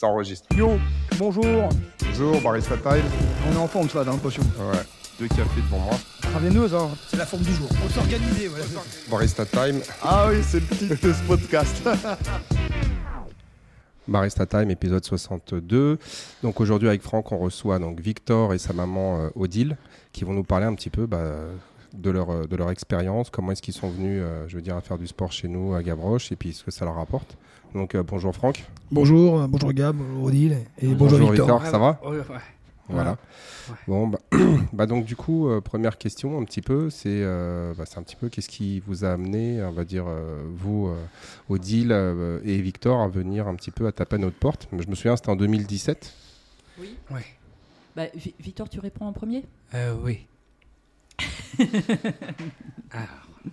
Ça enregistre. Yo, bonjour. Bonjour, Barista Time. On est en forme, ça, dans le potion. Ouais, deux cafés devant moi. Travailleuse, hein. C'est la forme du jour. On s'organiser, voilà. Barista Time. Ah oui, c'est le titre de ce podcast. Barista Time, épisode 62. Donc aujourd'hui avec Franck, on reçoit donc Victor et sa maman euh, Odile qui vont nous parler un petit peu bah, de leur, euh, de leur expérience, comment est-ce qu'ils sont venus, euh, je veux dire, à faire du sport chez nous à Gavroche et puis ce que ça leur apporte. Donc euh, bonjour Franck. bonjour, bonjour Gab, bonjour Odile et bonjour, Victor. ça va Ouais, ouais. Voilà. Ouais. Bon, bah, bah donc du coup, euh, première question un petit peu, c'est euh, bah, c'est un petit peu qu'est-ce qui vous a amené, on va dire, euh, vous, euh, Odile euh, et Victor, à venir un petit peu à taper à notre porte? Je me souviens, c'était en 2017. Oui. Ouais. Bah, Vi- Victor, tu réponds en premier? Euh, oui. Alors,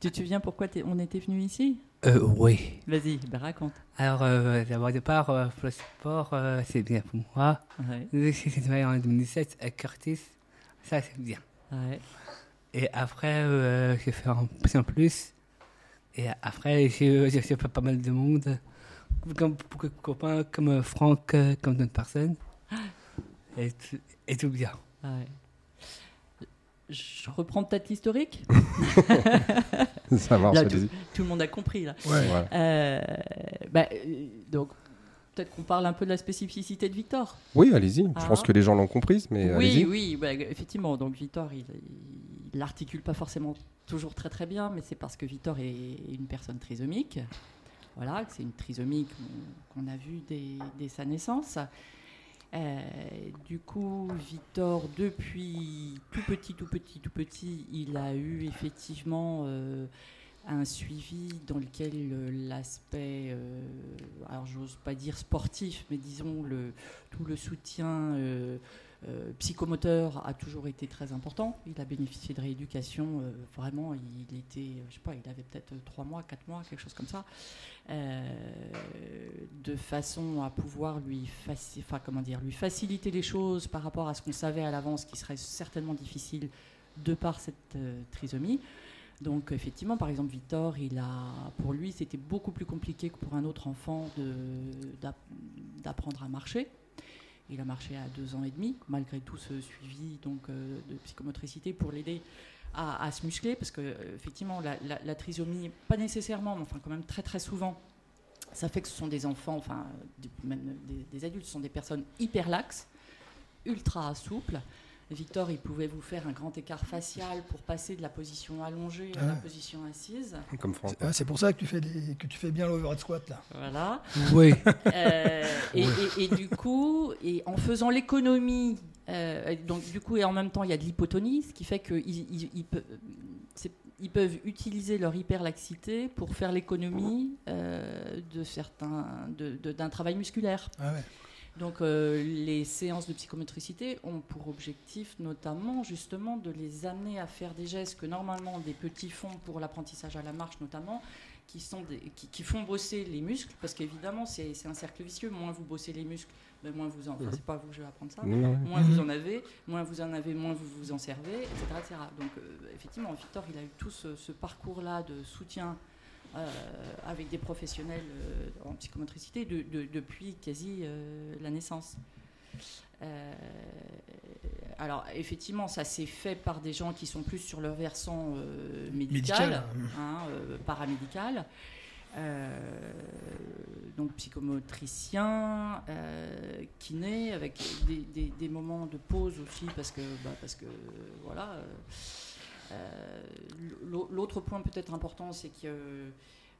Tu te souviens pourquoi on était venu ici? Euh, oui. Vas-y, bah, raconte. Alors, euh, d'abord, de part, euh, pour le sport, euh, c'est bien pour moi. Ouais, J'ai travaillé en 2017 avec Curtis. Ça, c'est bien. ouais. Et après, j'ai fait en plus en plus. Et après, j'ai fait pas mal de monde. Comme beaucoup de copains, comme Franck, comme d'autres personnes. Et, tout- et tout bien. ouais. Je reprends peut-être l'historique. ça marche, Là, allez-y. Tout le monde a compris là. Ouais. Voilà. Euh, bah, euh, donc, peut-être qu'on parle un peu de la spécificité de Victor. Oui, allez-y. Je Ah. pense que les gens l'ont comprise, mais oui, allez-y. oui, bah, effectivement. Donc Victor, il, il l'articule pas forcément toujours très très bien, mais c'est parce que Victor est une personne trisomique. Voilà, que c'est une trisomie qu'on qu'on a vue dès, dès sa naissance. Euh, du coup, Victor, depuis tout petit, tout petit, tout petit, il a eu effectivement euh, un suivi dans lequel euh, l'aspect, alors j'ose pas dire sportif, mais disons le, tout le soutien psychomoteur a toujours été très important. Il a bénéficié de rééducation, vraiment, il était, je sais pas, il avait peut-être 3 mois, 4 mois, quelque chose comme ça, de façon à pouvoir lui, faciliter les choses par rapport à ce qu'on savait à l'avance qui serait certainement difficile de par cette euh, trisomie. Donc effectivement, par exemple, Victor, il a, pour lui, c'était beaucoup plus compliqué que pour un autre enfant d'apprendre à marcher. Il a marché à deux ans et demi, malgré tout ce suivi donc, euh, de psychomotricité pour l'aider à, se muscler, parce que euh, effectivement, la, la- trisomie, pas nécessairement, mais enfin quand même très très souvent, ça fait que ce sont des enfants, enfin même des, des adultes, ce sont des personnes hyper laxes, ultra souples. Victor, il pouvait vous faire un grand écart facial pour passer de la position allongée à la Ah. position assise. Comme Franck. Ah, C'est pour ça que tu fais, des- que tu fais bien l'overhead squat là. Voilà. Oui. Euh, et, et- et du coup, et en faisant l'économie, euh, donc du coup, et en même temps, il y a de l'hypotonie, ce qui fait qu'ils ils, ils pe- c'est- ils peuvent utiliser leur hyperlaxité pour faire l'économie euh, de certains, de- de- d'un travail musculaire. Ah ouais. Donc euh, les séances de psychomotricité ont pour objectif notamment justement de les amener à faire des gestes que normalement des petits font pour l'apprentissage à la marche notamment, qui, sont des, qui, qui font bosser les muscles, parce qu'évidemment c'est un cercle vicieux, moins vous bossez les muscles, ben, moins vous en... Enfin, c'est pas à vous que je vais apprendre ça. Non, Moins vous en avez, moins vous en avez, moins vous vous en servez, etc. etc. Donc euh, effectivement, Victor, il a eu tout ce, ce parcours-là de soutien avec des professionnels euh, en psychomotricité de- de- depuis quasi euh, la naissance. Euh, alors effectivement, ça s'est fait par des gens qui sont plus sur le versant euh, médical, Médical, hein, euh, paramédical. Euh, donc psychomotricien, euh, kiné, avec des, des- des moments de pause aussi, parce que, bah, parce que voilà. Euh, l'au- L'autre point peut-être important, c'est que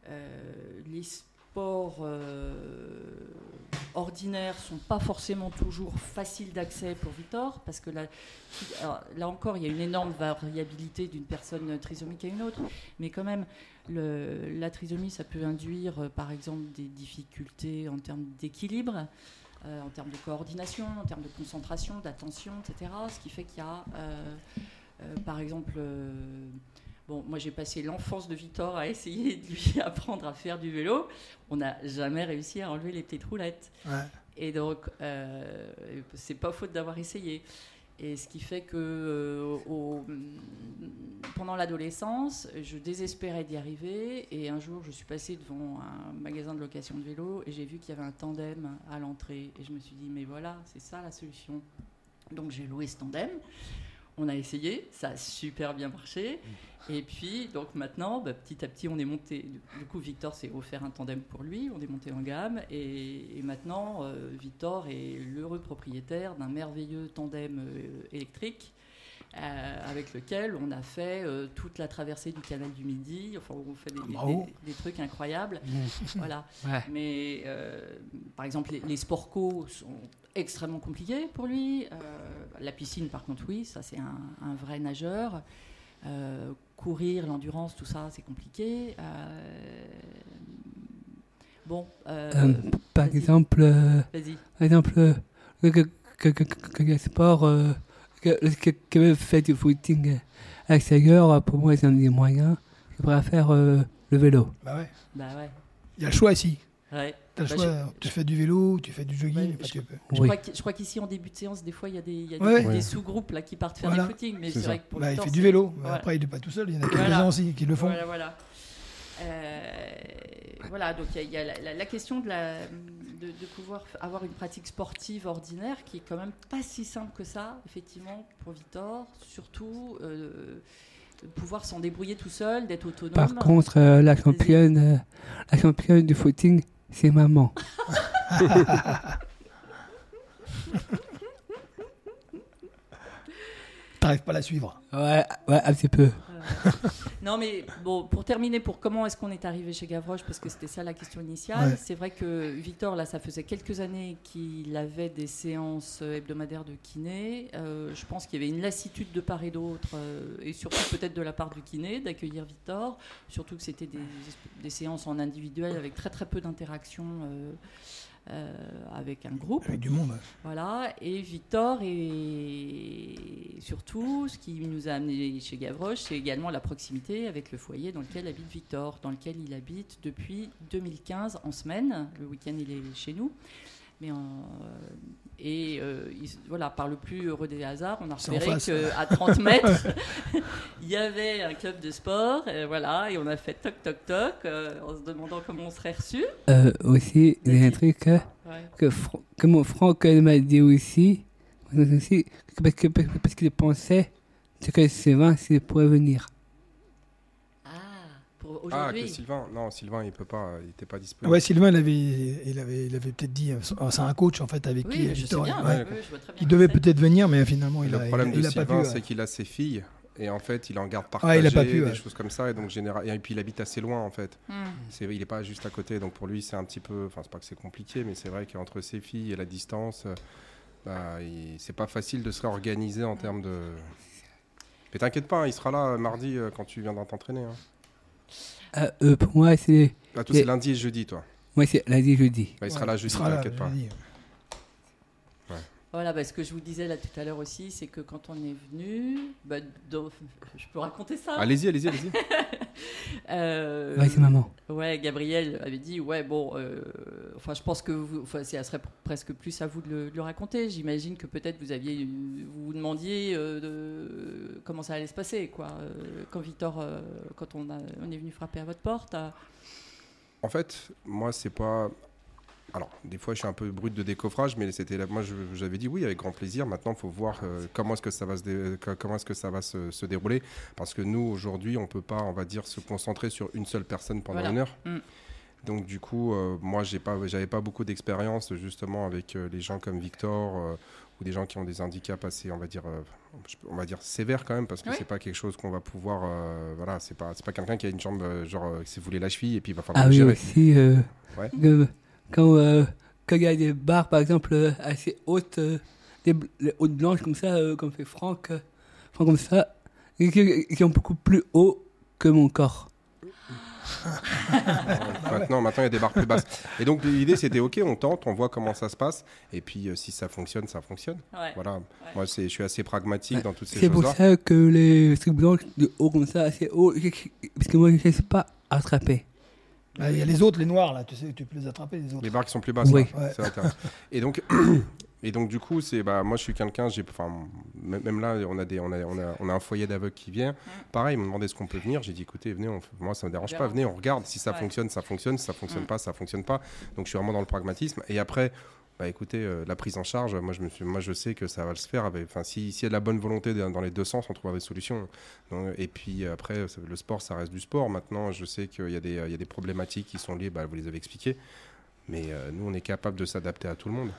euh, les sports euh, ordinaires sont pas forcément toujours faciles d'accès pour Victor, parce que là, là encore, il y a une énorme variabilité d'une personne trisomique à une autre, mais quand même, la trisomie, ça peut induire, par exemple, des difficultés en termes d'équilibre, en termes de coordination, en termes de concentration, d'attention, etc. Ce qui fait qu'il y a, par exemple, euh, bon, moi j'ai passé l'enfance de Victor à essayer de lui apprendre à faire du vélo. On n'a jamais réussi à enlever les petites roulettes. Ouais. Et donc, euh, c'est pas faute d'avoir essayé. Et ce qui fait que euh, au- pendant l'adolescence, je désespérais d'y arriver. Et un jour, je suis passée devant un magasin de location de vélo et j'ai vu qu'il y avait un tandem à l'entrée. Et je me suis dit, mais voilà, c'est ça la solution. Donc j'ai loué ce tandem. On a essayé, ça a super bien marché. Et puis, donc maintenant, bah, petit à petit, on est monté. Du coup, Victor s'est offert un tandem pour lui. On est monté en gamme. Et, et maintenant, euh, Victor est l'heureux propriétaire d'un merveilleux tandem euh, électrique. euh, avec lequel on a fait euh, toute la traversée du canal du Midi. Enfin, on fait des, des- Bravo. des- des trucs incroyables. voilà. Ouais. Mais euh, par exemple, les, les sport co sont extrêmement compliqués pour lui. Euh, la piscine, par contre, oui, ça c'est un, un vrai nageur. Euh, courir, l'endurance, tout ça, c'est compliqué. Euh, bon, euh, Euh, par vas-y. exemple, euh, vas-y. par exemple, que, que, que, que, que le sport, euh, que, que fait du footing euh, pour moi, c'est un des moyens. Je préfère euh, le vélo. Bah ouais. Bah ouais. Il y a le choix ici. ouais. Bah, choix. Tu fais du vélo, tu fais du jogging. Je- tu peux. Je Oui. crois que- je crois qu'ici, en début de séance, des fois, il y a des, il y a des- Ouais. des Ouais. sous-groupes là qui partent faire Voilà. des footings. Mais C'est vrai que pour Bah, il fait du vélo. mais voilà. Après, il n'est pas tout seul. Il y en a Voilà. quelques-uns aussi qui le font. Voilà, voilà. Euh, voilà, donc il y a, il y a la, la- la question de, la, de, de pouvoir avoir une pratique sportive ordinaire qui est quand même pas si simple que ça, effectivement, pour Victor. Surtout, euh, de pouvoir s'en débrouiller tout seul, d'être autonome. Par contre, euh, la championne, euh, la championne du footing, c'est maman. T'arrives pas à la suivre. Ouais, ouais, un petit peu. Non, mais bon, pour terminer, pour comment est-ce qu'on est arrivé chez Gavroche, parce que c'était ça la question initiale. Ouais. C'est vrai que Victor, là, ça faisait quelques années qu'il avait des séances euh, hebdomadaires de kiné. Euh, je pense qu'il y avait une lassitude de part et d'autre, euh, et surtout peut-être de la part du kiné, d'accueillir Victor. Surtout que c'était des, des séances en individuel avec très très peu d'interaction. euh, avec un groupe. Avec du monde. Voilà, et Victor, et surtout, ce qui nous a amené chez Gavroche, c'est également la proximité avec le foyer dans lequel habite Victor, dans lequel il habite depuis 2015 en semaine. Le week-end, il est chez nous. Mais en- et euh, il- voilà, par le plus heureux des hasards, on a repéré qu'à 30 mètres, il y avait un club de sport. Et voilà, et on a fait toc toc toc euh, en se demandant comment on serait reçu. Euh, aussi, il y a un truc euh, Ouais. que, Fr- que mon Franck euh, m'a dit aussi, aussi que parce que- parce qu'il pensait que Sylvain, s'il pourrait venir. Ah, Ah, que Sylvain. Non, Sylvain, il peut pas. Il était pas disponible. Ouais, Sylvain, il avait, il avait, il avait peut-être dit. euh, C'est un coach en fait avec qui je sais Victor- bien. ouais, oui, oui, je vois très bien qui qui devait peut-être venir, mais finalement, Et il le a, problème il, de a pas Sylvain, c'est qu'il a ses filles. Et en fait, il est en garde Ouais, partagée, il a pas pu, des ouais. choses comme ça. Et donc, général... et puis, il habite assez loin, en fait. Hmm. C'est, il n'est pas juste à côté. Donc, pour lui, c'est un petit peu. Enfin, c'est pas que c'est compliqué, mais c'est vrai qu'entre ses filles et la distance, euh, bah, il... c'est pas facile de se réorganiser en termes de. Mais t'inquiète pas, hein, il sera là euh, mardi euh, quand tu viendras t'entraîner. hein. Euh, euh, pour moi, c'est Bah, toi, Et- c'est lundi et jeudi, toi. moi c'est lundi jeudi. Bah, il sera Ouais, là jeudi, t'inquiète pas. jeudi. Voilà, bah, ce que je vous disais là tout à l'heure aussi, c'est que quand on est venu, bah, dans- je peux raconter ça Allez-y, allez-y, allez-y. Euh, Ouais, c'est maman. Ouais, Gabriel avait dit, ouais, bon, euh, enfin, je pense que vous, enfin, ça serait presque plus à vous de le, de le raconter. J'imagine que peut-être vous aviez, vous vous demandiez euh, de, comment ça allait se passer, quoi. Euh, quand Victor, euh, quand on, a, on est venu frapper à votre porte, à- En fait, moi, c'est pas. Alors, des fois, je suis un peu brut de décoffrage, mais c'était là. Moi, j'avais dit oui avec grand plaisir. Maintenant, il faut voir euh, comment est-ce que ça va se dé- comment est-ce que ça va se, se dérouler, parce que nous, aujourd'hui, on peut pas, on va dire, se concentrer sur une seule personne pendant Voilà. une heure. Mm. Donc, du coup, euh, moi, j'ai pas, j'avais pas beaucoup d'expérience justement avec euh, les gens comme Victor euh, ou des gens qui ont des handicaps assez, on va dire, euh, on va dire sévères quand même, parce que Oui. c'est pas quelque chose qu'on va pouvoir, euh, voilà, c'est pas, c'est pas quelqu'un qui a une jambe genre, euh, qui s'est voulu la cheville et puis il va falloir Ah le oui, gérer. aussi, euh, Ouais. Quand, euh, quand il y a des barres, par exemple, euh, assez hautes, euh, des hautes blanches comme ça, euh, comme fait Franck, euh, Franck comme ça, qui, qui sont beaucoup plus hauts que mon corps. Maintenant, maintenant, il y a des barres plus basses. Et donc, l'idée, c'était OK, on tente, on voit comment ça se passe. Et puis, euh, si ça fonctionne, ça fonctionne. ouais. Voilà. Moi, c'est, je suis assez pragmatique dans toutes ces C'est pour choses-là. ça que les trucs blancs de haut comme ça, assez haut, parce que moi, je ne sais pas attraper. Bah, Il y a les autres, les noirs, là, tu sais, tu peux les attraper, les autres. Les barres qui sont plus basses. Oui. là. Ouais. C'est vrai, t'as- Et donc, Et donc du coup, c'est bah moi je suis quelqu'un, j'ai enfin même là on a des on a on a, on a un foyer d'aveugles qui vient. Pareil, ils m'ont demandé ce qu'on peut venir? J'ai dit écoutez, venez, on, moi ça me dérange pas, venez, on regarde si ça fonctionne, ça fonctionne, si ça fonctionne pas, ça fonctionne pas. Donc je suis vraiment dans le pragmatisme. Et après, bah écoutez, euh, la prise en charge, moi je, me suis, moi je sais que ça va se faire. Enfin, s'il si y a de la bonne volonté dans les deux sens, on trouvera des solutions. et puis après, le sport, ça reste du sport. Maintenant, je sais qu'il y, a des, il y a des problématiques qui sont liées, bah, vous les avez expliquées. Mais euh, nous, on est capable de s'adapter à tout le monde.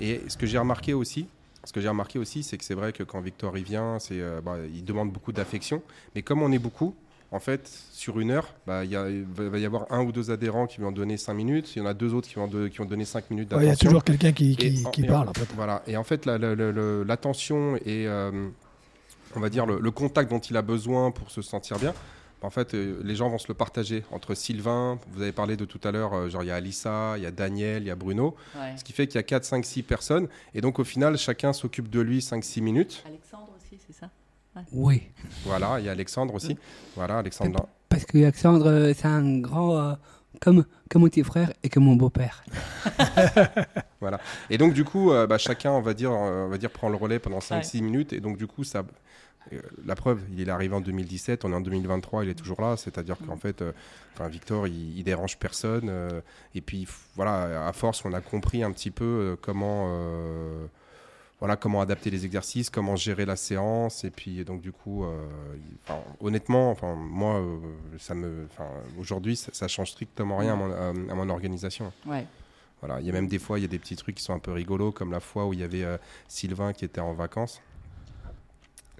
Et ce que j'ai remarqué aussi, ce que j'ai remarqué aussi, c'est que c'est vrai que quand Victor y vient, c'est, euh, bah, il demande beaucoup d'affection. Mais comme on est beaucoup, en fait, sur une heure, bah, y a, il va y avoir un ou deux adhérents qui vont donner 5 minutes, il y en a deux autres qui vont, qui vont donner 5 minutes d'attention. Il y a toujours quelqu'un qui, qui, parle. En fait. Voilà, et en fait, l'attention et euh, on va dire le, contact dont il a besoin pour se sentir bien, en fait, euh, les gens vont se le partager entre Sylvain, vous avez parlé de tout à l'heure, euh, genre il y a Alissa, il y a Daniel, il y a Bruno, ce qui fait qu'il y a 4, 5, 6 personnes, et donc au final, chacun s'occupe de lui 5-6 minutes. Alexandre aussi, c'est ça? Oui. Voilà, il y a Alexandre aussi. Voilà, Alexandre. Parce que Alexandre, euh, c'est un grand. Euh, comme, comme mon petit frère et comme mon beau-père. voilà. Et donc, du coup, euh, bah, chacun, on va, dire, on va dire, prend le relais pendant 5-6 minutes. Et donc, du coup, ça. La preuve, il est arrivé en 2017, on est en 2023, il est toujours là. C'est-à-dire qu'en fait, enfin Victor, il, il, dérange personne. et puis, voilà, à force, on a compris un petit peu comment voilà comment adapter les exercices, comment gérer la séance et puis donc du coup, euh, honnêtement, enfin moi, euh, ça me, aujourd'hui, ça, change strictement rien à mon, organisation. Ouais. Voilà, il y a même des fois, il y a des petits trucs qui sont un peu rigolos, comme la fois où il y avait euh, Sylvain qui était en vacances.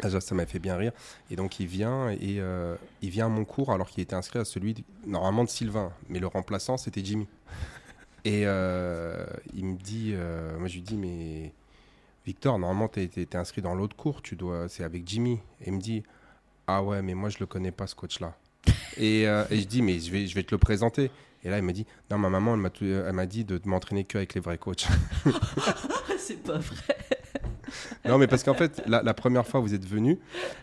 Là, ça m'a fait bien rire. Et donc, il vient et il vient à mon cours alors qu'il était inscrit à celui normalement de Sylvain, mais le remplaçant c'était Jimmy. Et il me dit, moi je lui dis mais Victor, normalement, tu es, inscrit dans l'autre cours, tu dois, c'est avec Jimmy. Et il me dit, ah ouais, mais moi, je le connais pas, ce coach-là. Euh, et, je dis, mais je vais, je vais te le présenter. Et là, il me dit, non, ma maman, elle m'a dit de m'entraîner que avec les vrais coachs. c'est pas vrai. non, mais parce qu'en fait, la, la, première fois où vous êtes venu,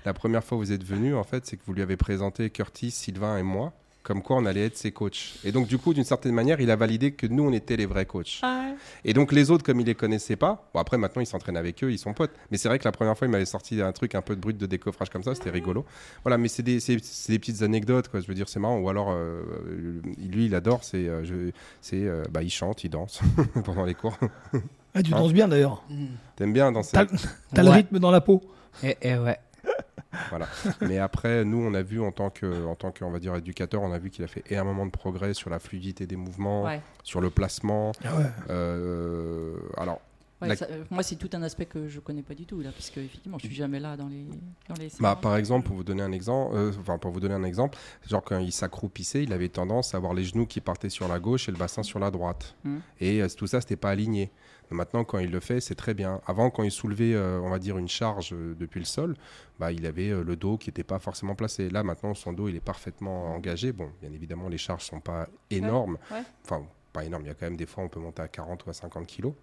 la première fois où vous êtes venu, en fait, c'est que vous lui avez présenté Curtis, Sylvain et moi comme quoi on allait être ses coachs. Et donc, du coup, d'une certaine manière, il a validé que nous, on était les vrais coachs. Ah et donc, les autres, comme il les connaissait pas, bon, après, maintenant, il s'entraîne avec eux, ils sont potes. Mais c'est vrai que la première fois, il m'avait sorti un truc un peu de brut de décoffrage comme ça, c'était rigolo. Voilà, mais c'est des, des, petites anecdotes, quoi. Je veux dire, c'est marrant. Ou alors, euh, lui, il adore, c'est, euh, c'est, euh, bah, il chante, il danse pendant les cours. Ah, tu danses bien d'ailleurs. T'aimes bien danser T'as, le rythme dans la peau. Et, eh, eh ouais. voilà. Mais après, nous, on a vu en tant que, en tant que, on va dire, éducateur, on a vu qu'il a fait énormément de progrès sur la fluidité des mouvements, sur le placement. Ah euh, alors. Euh, moi, c'est tout un aspect que je connais pas du tout là, puisque effectivement, je suis jamais là dans les. Dans les bah, par exemple, pour vous donner un exemple, euh, enfin pour vous donner un exemple, genre quand il s'accroupissait, il avait tendance à avoir les genoux qui partaient sur la gauche et le bassin sur la droite. Mmh. Et tout ça, c'était pas aligné. Maintenant, quand il le fait, c'est très bien. Avant, quand il soulevait, euh, on va dire, une charge euh, depuis le sol, bah, il avait euh, le dos qui n'était pas forcément placé. Là, maintenant, son dos, il est parfaitement engagé. Bon, bien évidemment, les charges sont pas énormes. Enfin, pas énormes. Il y a quand même des fois, on peut monter à 40 ou à 50 kilos.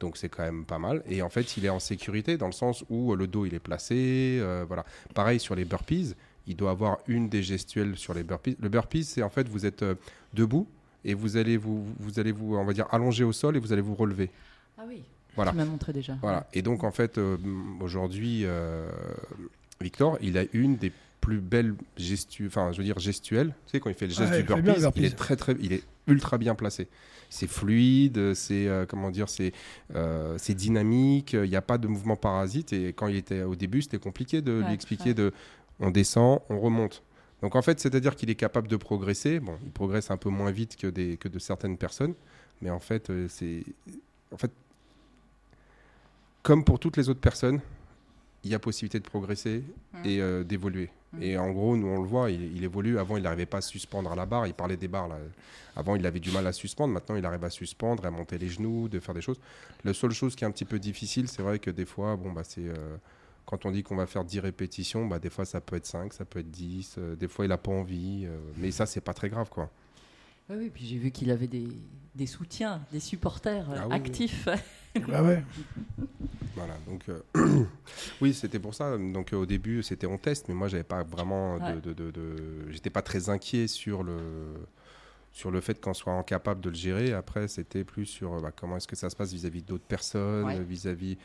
Donc c'est quand même pas mal. Et en fait, il est en sécurité dans le sens où le dos il est placé. voilà. Pareil sur les burpees, il doit avoir une des gestuelles sur les burpees. Le burpees, c'est en fait vous êtes debout et vous allez vous, vous allez vous, on va dire, allonger au sol et vous allez vous relever. Ah oui. Voilà. Tu m'as montré déjà. Voilà. Et donc, en fait, euh, aujourd'hui, euh, Victor, il a une des plus belles gestuelles, enfin, je veux dire gestuelles. Tu sais, quand il fait le geste du burpees, il est très, très, il est ultra bien placé. C'est fluide, c'est euh, comment dire, c'est c'est dynamique. Il n'y a pas de mouvement parasite. Et quand il était au début, c'était compliqué de lui expliquer de, on descend, on remonte. Donc en fait, c'est-à-dire qu'il est capable de progresser. Bon, il progresse un peu moins vite que des que de certaines personnes, mais en fait, c'est en fait, comme pour toutes les autres personnes, il y a possibilité de progresser mmh. et euh, d'évoluer. Mmh. Et en gros, nous, on le voit, il, évolue. Avant, il n'arrivait pas à suspendre à la barre. Il parlait des barres. Là. Avant, il avait du mal à suspendre. Maintenant, il arrive à suspendre, à monter les genoux, de faire des choses. La seule chose qui est un petit peu difficile, c'est vrai que des fois, bon, bah, c'est. Euh, quand on dit qu'on va faire 10 répétitions, bah, des fois ça peut être 5, ça peut être 10, euh, des fois il n'a pas envie, mais ça c'est pas très grave quoi. Oui, puis j'ai vu qu'il avait des, des, soutiens, des supporters ah actifs. ah ouais. Voilà, donc euh, oui, c'était pour ça. Donc au début, c'était en test, mais moi, j'avais pas vraiment de, de, j'étais pas très inquiet sur le sur le fait qu'on soit incapable de le gérer. Après, c'était plus sur bah, comment est-ce que ça se passe vis-à-vis d'autres personnes, vis-à-vis.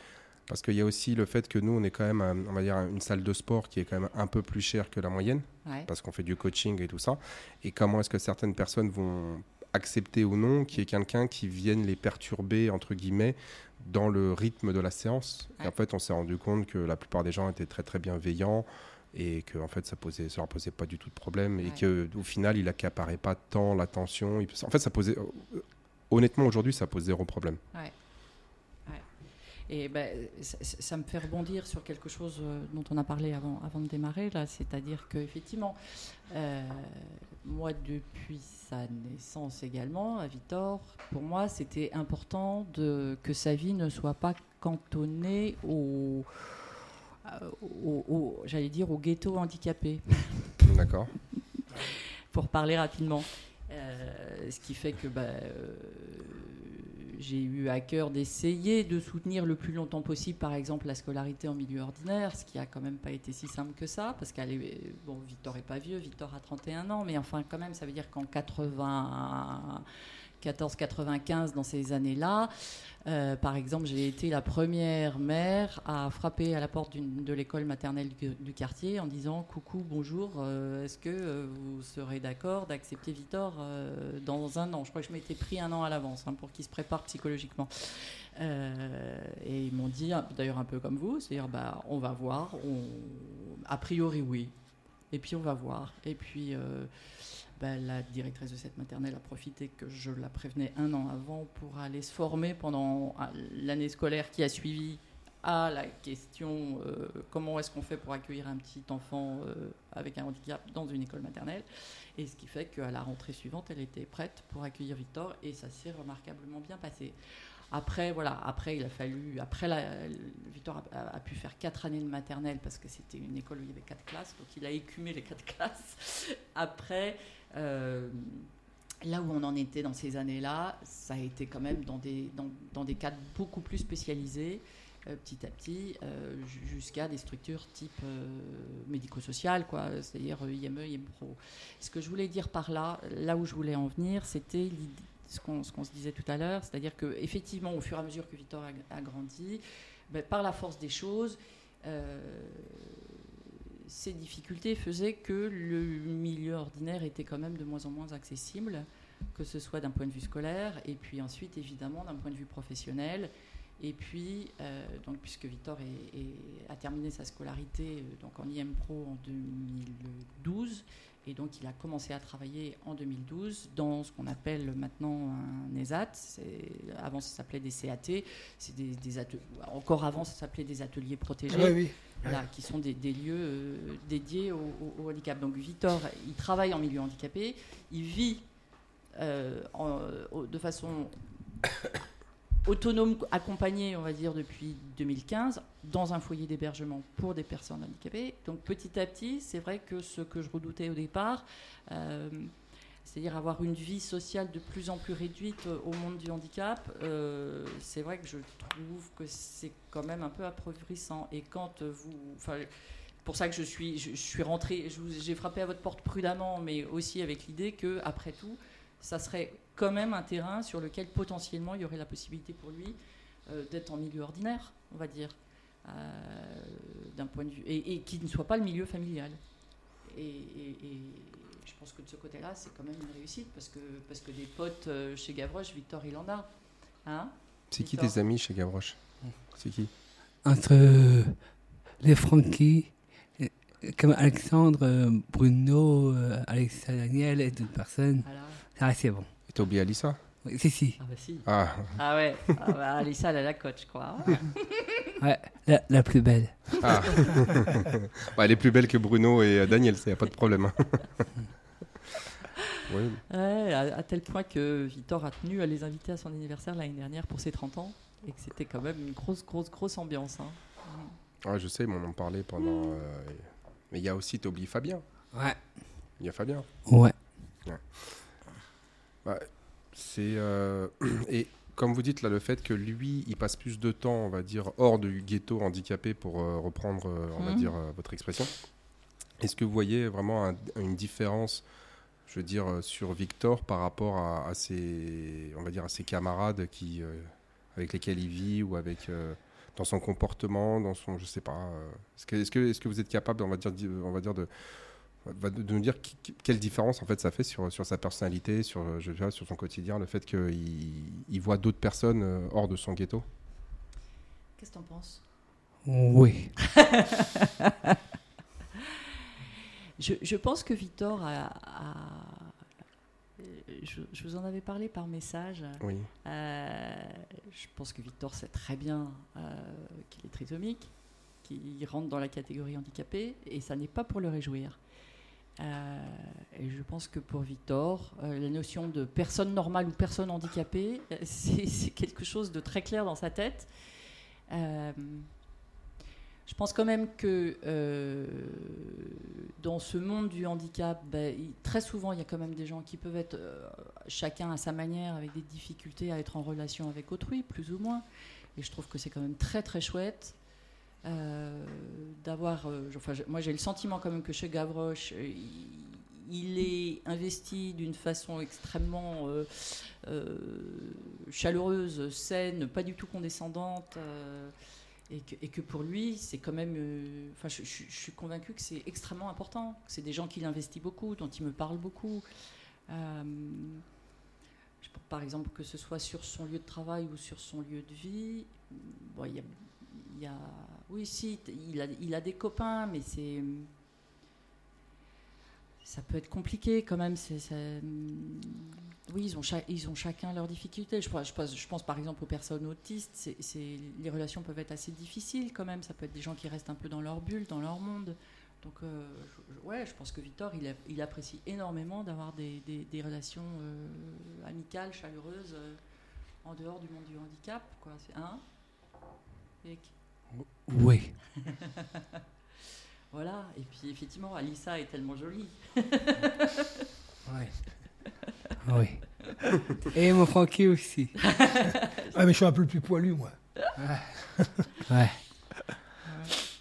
Parce qu'il y a aussi le fait que nous, on est quand même, on va dire, une salle de sport qui est quand même un peu plus chère que la moyenne, parce qu'on fait du coaching et tout ça. Et comment est-ce que certaines personnes vont accepter ou non qu'il y ait quelqu'un qui vienne les perturber, entre guillemets, dans le rythme de la séance? Et en fait, on s'est rendu compte que la plupart des gens étaient très très bienveillants et que en fait ça posait ça leur posait pas du tout de problème et que au final il accaparait pas tant l'attention en fait ça posait euh, honnêtement aujourd'hui ça pose zéro problème ouais. Et ben, ça, me fait rebondir sur quelque chose euh, dont on a parlé avant, avant de démarrer, là, c'est-à-dire qu'effectivement, euh, moi, depuis sa naissance également, à Victor, pour moi, c'était important de, que sa vie ne soit pas cantonnée au, au, j'allais dire, au ghetto handicapé. D'accord. Pour parler rapidement. Euh, ce qui fait que euh, j'ai eu à cœur d'essayer de soutenir le plus longtemps possible, par exemple, la scolarité en milieu ordinaire, ce qui a quand même pas été si simple que ça, parce qu'elle est bon, Victor est pas vieux, Victor a 31 ans, mais enfin quand même, ça veut dire qu'en 80 14-95 dans ces années-là. Euh, par exemple, j'ai été la première mère à frapper à la porte de l'école maternelle du, quartier en disant Coucou, bonjour, euh, est-ce que euh, vous serez d'accord d'accepter Victor dans un an? Je crois que je m'étais pris un an à l'avance hein, pour qu'il se prépare psychologiquement. et ils m'ont dit, d'ailleurs un peu comme vous, c'est-à-dire bah, on va voir, a priori oui, et puis on va voir. Et puis bah, la directrice de cette maternelle a profité que je la prévenais un an avant pour aller se former pendant l'année scolaire qui a suivi à la question euh, comment est-ce qu'on fait pour accueillir un petit enfant euh, avec un handicap dans une école maternelle. Et ce qui fait qu'à la rentrée suivante, elle était prête pour accueillir Victor et ça s'est remarquablement bien passé. Après, voilà, après, il a fallu. Après, Victor a, pu faire quatre années de maternelle parce que c'était une école où il y avait quatre classes, donc il a écumé les quatre classes. Après, euh, là où on en était dans ces années-là, ça a été quand même dans des, dans, des cadres beaucoup plus spécialisés, euh, petit à petit, euh, jusqu'à des structures type médico-social, c'est-à-dire IME, IMPRO. Ce que je voulais dire par là, là où je voulais en venir, c'était ce qu'on se disait tout à l'heure, c'est-à-dire qu'effectivement, au fur et à mesure que Victor a, grandi, ben, par la force des choses, ces difficultés faisaient que le milieu ordinaire était quand même de moins en moins accessible, que ce soit d'un point de vue scolaire, et puis ensuite évidemment d'un point de vue professionnel. Et puis, euh, donc, puisque Victor a terminé sa scolarité euh, donc en IM Pro en 2012, et donc il a commencé à travailler en 2012 dans ce qu'on appelle maintenant un ESAT. Avant ça s'appelait des CAT, des, encore avant ça s'appelait des ateliers protégés. Oui qui sont des, lieux euh, dédiés au, handicap. Donc Victor, il travaille en milieu handicapé, il vit euh, de façon autonome, accompagné, on va dire, depuis 2015, dans un foyer d'hébergement pour des personnes handicapées. Donc petit à petit, c'est vrai que ce que je redoutais au départ, euh, c'est-à-dire avoir une vie sociale de plus en plus réduite euh, au monde du handicap, euh, c'est vrai que je trouve que c'est quand même un peu appauvrissant. Et quand vous, enfin, pour ça que je suis, je, suis rentré, j'ai frappé à votre porte prudemment, mais aussi avec l'idée que après tout, ça serait quand même un terrain sur lequel potentiellement il y aurait la possibilité pour lui euh, d'être en milieu ordinaire, on va dire, d'un point de vue, et, qui ne soit pas le milieu familial. et je pense que de ce côté-là, c'est quand même une réussite parce que, parce que des potes euh, chez Gavroche, Victor, il en a. Hein c'est qui tes amis chez Gavroche? C'est qui? Entre euh, les Francky, euh, comme Alexandre, Bruno, Alexandre Daniel et d'autres personnes. Voilà. c'est bon. Et t'as oublié Alissa? Oui, si, si. Ah, bah, si. Ah. ah ouais, ah, bah, Alissa, elle est la coach, je crois. ouais, la, la, plus belle. Ah. bah, elle est plus belle que Bruno et Daniel, il n'y a pas de problème. Oui. à, tel point que Victor a tenu à les inviter à son anniversaire l'année dernière pour ses 30 ans et que c'était quand même une grosse, grosse, grosse ambiance. Hein. je sais, on en parlait pendant. Euh, mais il y a aussi, t'oublies Fabien. Ouais. Il y a Fabien. Ouais. Bah, c'est. Euh, et comme vous dites là, le fait que lui, il passe plus de temps, on va dire, hors du ghetto handicapé, pour euh, reprendre, on va mmh. dire, votre expression. Est-ce que vous voyez vraiment une différence je veux dire, sur Victor par rapport à, ses, on va dire, à ses camarades qui, avec lesquels il vit ou avec dans son comportement, dans son, je sais pas. Est-ce que, est-ce que, est-ce que vous êtes capable, on va dire, on va dire de de nous dire quelle différence en fait ça fait sur, sur sa personnalité, sur, je sur son quotidien, le fait qu'il il voit d'autres personnes euh, hors de son ghetto? Qu'est-ce que tu en penses? Oui. je, je, pense que Victor a, je, vous en avais parlé par message. Oui. Euh, je pense que Victor sait très bien euh, qu'il est trisomique, qu'il rentre dans la catégorie handicapée, et ça n'est pas pour le réjouir. Euh, et je pense que pour Victor, la notion de personne normale ou personne handicapée, c'est quelque chose de très clair dans sa tête. Je pense quand même que dans ce monde du handicap, ben, très souvent, il y a quand même des gens qui peuvent être chacun à sa manière, avec des difficultés à être en relation avec autrui, plus ou moins. Et je trouve que c'est quand même très très chouette euh, d'avoir. Euh, enfin, moi, j'ai le sentiment quand même que chez Gavroche, euh, il, est investi d'une façon extrêmement chaleureuse, saine, pas du tout condescendante. Et que, pour lui, c'est quand même. enfin, je, suis convaincu que c'est extrêmement important. C'est des gens qu'il investit beaucoup, dont il me parle beaucoup. par exemple, que ce soit sur son lieu de travail ou sur son lieu de vie, bon, il y a il y a, oui, si, il a, il a des copains, mais c'est. Ça peut être compliqué quand même. C'est, oui, ils ont, ils ont chacun leurs difficultés. Je, je, pense, je pense par exemple aux personnes autistes. Les relations peuvent être assez difficiles quand même. Ça peut être des gens qui restent un peu dans leur bulle, dans leur monde. Donc, euh, je, ouais, je pense que Victor, il, il apprécie énormément d'avoir des, des, relations euh, amicales, chaleureuses, euh, en dehors du monde du handicap. Quoi. C'est un. Oui. voilà, et puis effectivement, Alissa est tellement jolie. oui. Oui. Et mon Francky aussi. ah, mais je suis un peu plus poilu, moi. ouais.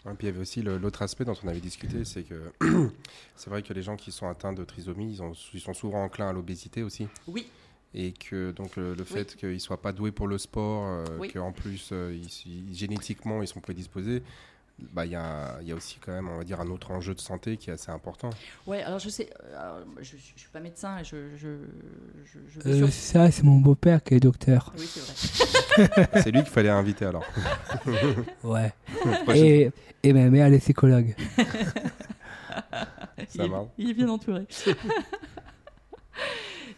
Et puis il y avait aussi l'autre aspect dont on avait discuté, c'est que c'est vrai que les gens qui sont atteints de trisomie, ils, ont, ils sont souvent enclins à l'obésité aussi. Oui et que donc le, fait qu'ils ne soient pas doués pour le sport, euh, qu'en plus euh, génétiquement ils sont prédisposés, bah, il y, a, y, a, aussi quand même, on va dire, un autre enjeu de santé qui est assez important. Ouais, alors je sais, euh, je ne suis pas médecin, je, je, je, Ça, c'est mon beau-père qui est docteur. Oui, c'est vrai. c'est lui qu'il fallait inviter alors. ouais. et, et ma mère, elle est psychologue. Ça il, il est bien entouré.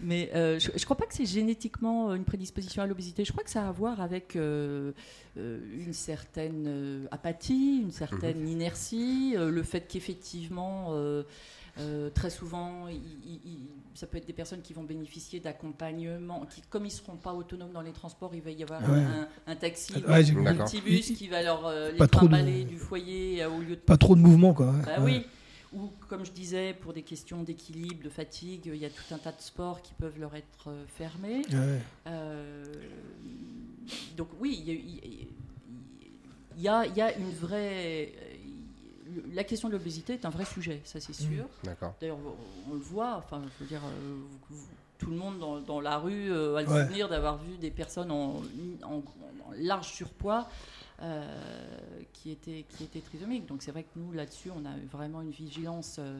Mais euh, je ne crois pas que c'est génétiquement euh, une prédisposition à l'obésité. Je crois que ça a à voir avec euh, une certaine apathie, une certaine mhm. inertie, le fait qu'effectivement, très souvent, ça peut être des personnes qui vont bénéficier d'accompagnement, qui, comme ils ne seront pas autonomes dans les transports, il va y avoir un, taxi, un petit bus qui va leur les trimballer du foyer au lieu de... Pas trop de mouvement, quoi. Bah, oui. Ou, comme je disais, pour des questions d'équilibre, de fatigue, il y a tout un tas de sports qui peuvent leur être euh, fermés. Euh, donc oui, il y, a, une vraie... La question de l'obésité est un vrai sujet, ça c'est sûr. Mmh, D'ailleurs, on, le voit, enfin, je veux dire, euh, tout le monde dans, la rue a le souvenir d'avoir vu des personnes en, en large surpoids euh, qui, était, qui était trisomique. Donc c'est vrai que nous, là-dessus, on a vraiment une vigilance euh,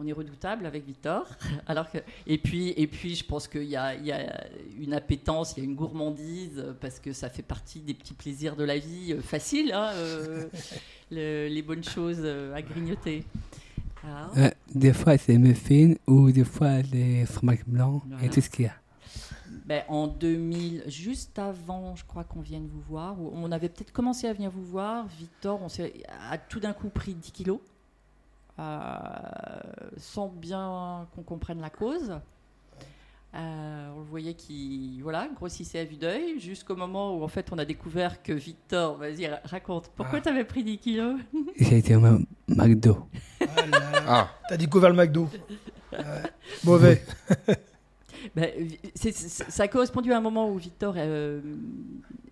on est redoutable avec Victor. Alors que, et, puis, et puis, je pense qu'il y, y, a une appétence, il y a une gourmandise, parce que ça fait partie des petits plaisirs de la vie euh, faciles, hein, les bonnes choses à grignoter. des fois, c'est muffins ou des fois, des fromages blancs et tout ce qu'il y a. Ben, en 2000, juste avant, je crois qu'on vienne vous voir, on avait peut-être commencé à venir vous voir. Victor, on a tout d'un coup pris 10 kilos, euh, sans bien qu'on comprenne la cause. Euh, on le voyait qui voilà, grossissait à vue d'œil, jusqu'au moment où en fait on a découvert que Victor, vas-y, raconte, pourquoi ah. tu avais pris 10 kilos? J'ai été au McDo. Ah, T'as découvert le McDo. mauvais. Ben, ça a correspondu à un moment où Victor euh,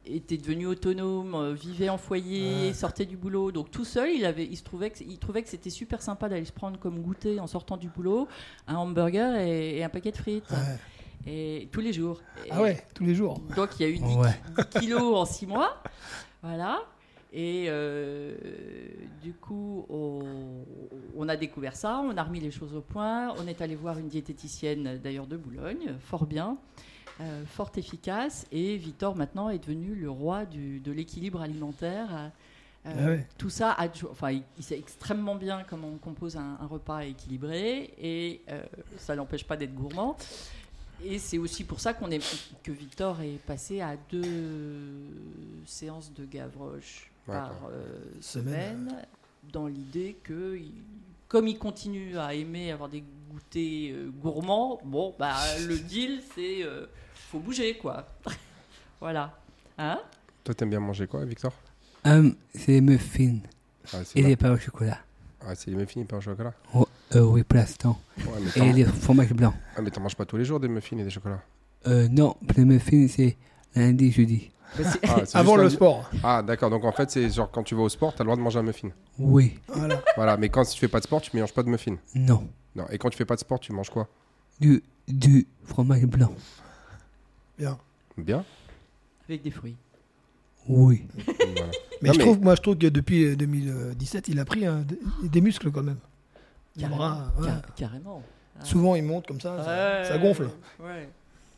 était devenu autonome, euh, vivait en foyer, sortait du boulot. Donc tout seul, il, avait, il, se trouvait que, il trouvait que c'était super sympa d'aller se prendre comme goûter en sortant du boulot un hamburger et, un paquet de frites. Et tous les jours. ah ouais, tous les jours. Donc il y a eu 10, kilos en 6 mois. Voilà. Et euh, du coup, on, a découvert ça, on a remis les choses au point. On est allé voir une diététicienne d'ailleurs de Boulogne, fort bien. Euh, fort efficace. Et Victor maintenant est devenu le roi de l'équilibre alimentaire. Euh, ah tout ça, enfin, il, sait extrêmement bien comment on compose un, repas équilibré et euh, ça n'empêche pas d'être gourmand. Et c'est aussi pour ça qu'on est, que Victor est passé à deux séances de Gavroche par semaine, dans l'idée que, comme il continue à aimer avoir des goûters gourmands, bon, bah, le deal, c'est faut bouger, quoi. voilà. Hein? Toi, t'aimes bien manger quoi, Victor? Um, C'est les muffins ah, et les pains au chocolat. Ah, c'est les muffins et les pains au chocolat? Oh, euh, Oui, pour l'instant. et les fromages blancs. Ah, mais t'en manges pas tous les jours des muffins et des chocolats? Euh, Non, les muffins, c'est lundi, jeudi. Ah, Avant le sport. Ah, d'accord. Donc en fait, c'est genre quand tu vas au sport, t'as le droit de manger un muffin. Oui. Voilà. voilà. Mais quand tu fais pas de sport, tu manges pas de muffin. Non. Non. Et quand tu fais pas de sport, tu manges quoi? Du, du fromage blanc. Bien. Bien. Avec des fruits. Oui. mais, je trouve, moi, je trouve que depuis 2017, il a pris des muscles quand même. Carrément. carrément. Ah. Souvent, il monte comme ça, ça, gonfle. Ouais.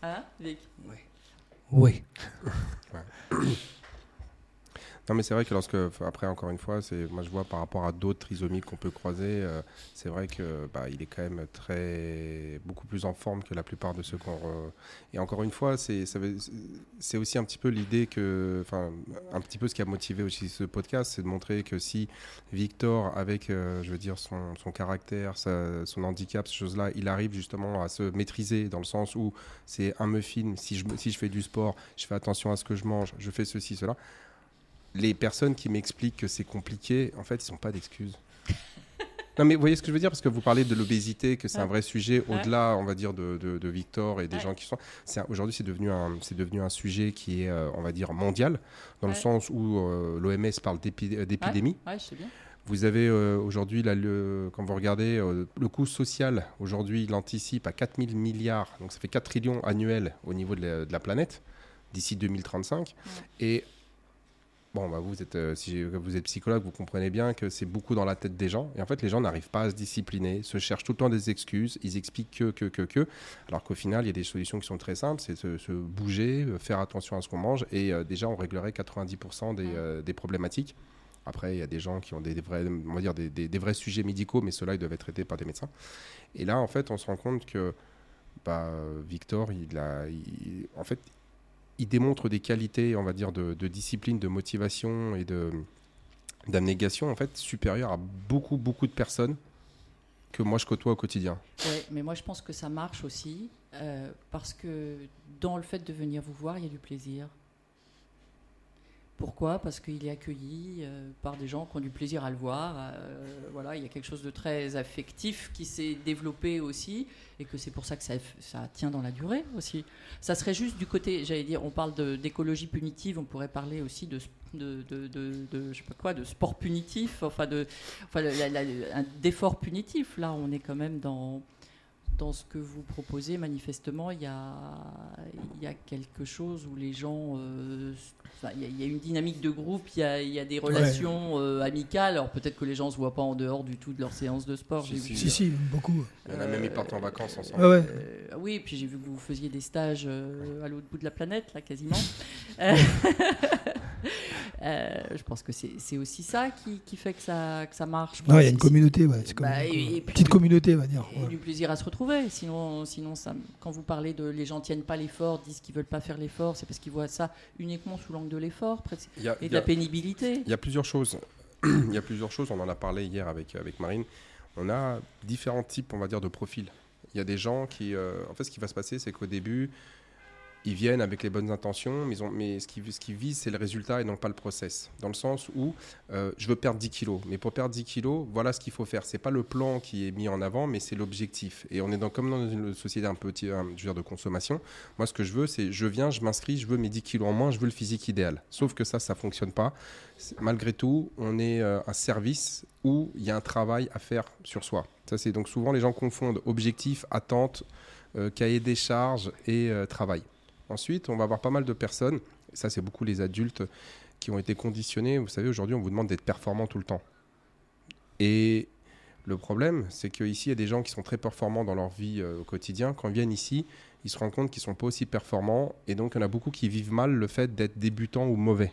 Hein, Vic? Oui. Oui. Non, mais c'est vrai que lorsque, après, encore une fois, c'est, moi je vois par rapport à d'autres trisomiques qu'on peut croiser, euh, c'est vrai que bah, il est quand même très, beaucoup plus en forme que la plupart de ceux qu'on. Et encore une fois, c'est, c'est aussi un petit peu l'idée que, enfin, un petit peu ce qui a motivé aussi ce podcast, c'est de montrer que si Victor, avec, euh, je veux dire, son, son caractère, son handicap, ces choses-là, il arrive justement à se maîtriser dans le sens où c'est un muffin, si je, si je fais du sport, je fais attention à ce que je mange, je fais ceci, cela les personnes qui m'expliquent que c'est compliqué, en fait, ils n'ont pas d'excuses. Non, mais vous voyez ce que je veux dire? Parce que vous parlez de l'obésité, que c'est un vrai sujet au-delà, on va dire, de, Victor et des gens qui sont. Aujourd'hui, c'est devenu, un, devenu un sujet qui est, euh, on va dire, mondial, dans le sens où euh, l'OMS parle euh, d'épidémie. Vous avez aujourd'hui, quand vous regardez le coût social, aujourd'hui, il anticipe à 4 000 milliards, donc ça fait 4 trillions annuels au niveau de la, de la planète d'ici 2035. Et Bon, bah, vous êtes, euh, si vous êtes psychologue, vous comprenez bien que c'est beaucoup dans la tête des gens. Et en fait, les gens n'arrivent pas à se discipliner, se cherchent tout le temps des excuses. Ils expliquent que, que, que, que. Alors qu'au final, il y a des solutions qui sont très simples. C'est se, bouger, euh, faire attention à ce qu'on mange. Et euh, déjà, on réglerait 90% des, des, problématiques. Après, il y a des gens qui ont des, vrais, on va dire des, des, vrais sujets médicaux, mais ceux-là, ils doivent être traités par des médecins. Et là, en fait, on se rend compte que bah, Victor, il a, en fait, il démontre des qualités, on va dire, de, discipline, de motivation et de d'abnégation en fait supérieures à beaucoup beaucoup de personnes que moi je côtoie au quotidien. Mais moi je pense que ça marche aussi euh, parce que dans le fait de venir vous voir, il y a du plaisir. Pourquoi? Parce qu'il est accueilli euh, par des gens qui ont du plaisir à le voir. Euh, voilà, il y a quelque chose de très affectif qui s'est développé aussi, et que c'est pour ça que ça, ça, tient dans la durée aussi. Ça serait juste du côté, j'allais dire, on parle d'écologie punitive, on pourrait parler aussi de, de, de, de, je sais pas quoi, de sport punitif, enfin de, enfin, d'effort punitif. Là, on est quand même dans dans ce que vous proposez, manifestement, il y a, il y a quelque chose où les gens. Euh, il, y a, une dynamique de groupe, il y a, il y a des relations euh, amicales. Alors peut-être que les gens ne se voient pas en dehors du tout de leur séance de sport. Si, si, si, beaucoup. Il y en a même, ils partent en vacances ensemble. Euh, oui, puis j'ai vu que vous faisiez des stages à l'autre bout de la planète, là, quasiment. je pense que c'est aussi ça qui, qui, fait que ça, que ça marche. il y a une communauté, ouais, c'est bah, une petite communauté, on va dire. Et du plaisir à se retrouver. Sinon, sinon ça, quand vous parlez de les gens tiennent pas l'effort, disent qu'ils veulent pas faire l'effort, c'est parce qu'ils voient ça uniquement sous l'angle de l'effort et de la pénibilité. Il y a plusieurs choses. il y a plusieurs choses. On en a parlé hier avec, avec Marine. On a différents types, on va dire, de profils. Il y a des gens qui. Euh, en fait, ce qui va se passer, c'est qu'au début, ils viennent avec les bonnes intentions, mais, mais ce qu'ils visent, c'est le résultat et non pas le process. Dans le sens où euh, je veux perdre 10 kilos, mais pour perdre 10 kilos, voilà ce qu'il faut faire. C'est pas le plan qui est mis en avant, mais c'est l'objectif. Et on est dans, comme dans une société un peu de consommation. Moi, ce que je veux, c'est je viens, je m'inscris, je veux mes 10 kilos en moins, je veux le physique idéal. Sauf que ça, ça fonctionne pas. Malgré tout, on est euh, un service où il y a un travail à faire sur soi. Ça, c'est donc souvent les gens confondent objectif, attente, euh, cahier des charges et travail. Ensuite, on va avoir pas mal de personnes, ça c'est beaucoup les adultes qui ont été conditionnés. Vous savez, aujourd'hui, on vous demande d'être performant tout le temps. Et le problème, c'est qu'ici, il y a des gens qui sont très performants dans leur vie euh, au quotidien. Quand ils viennent ici, ils se rendent compte qu'ils ne sont pas aussi performants. Et donc, il y en a beaucoup qui vivent mal le fait d'être débutants ou mauvais.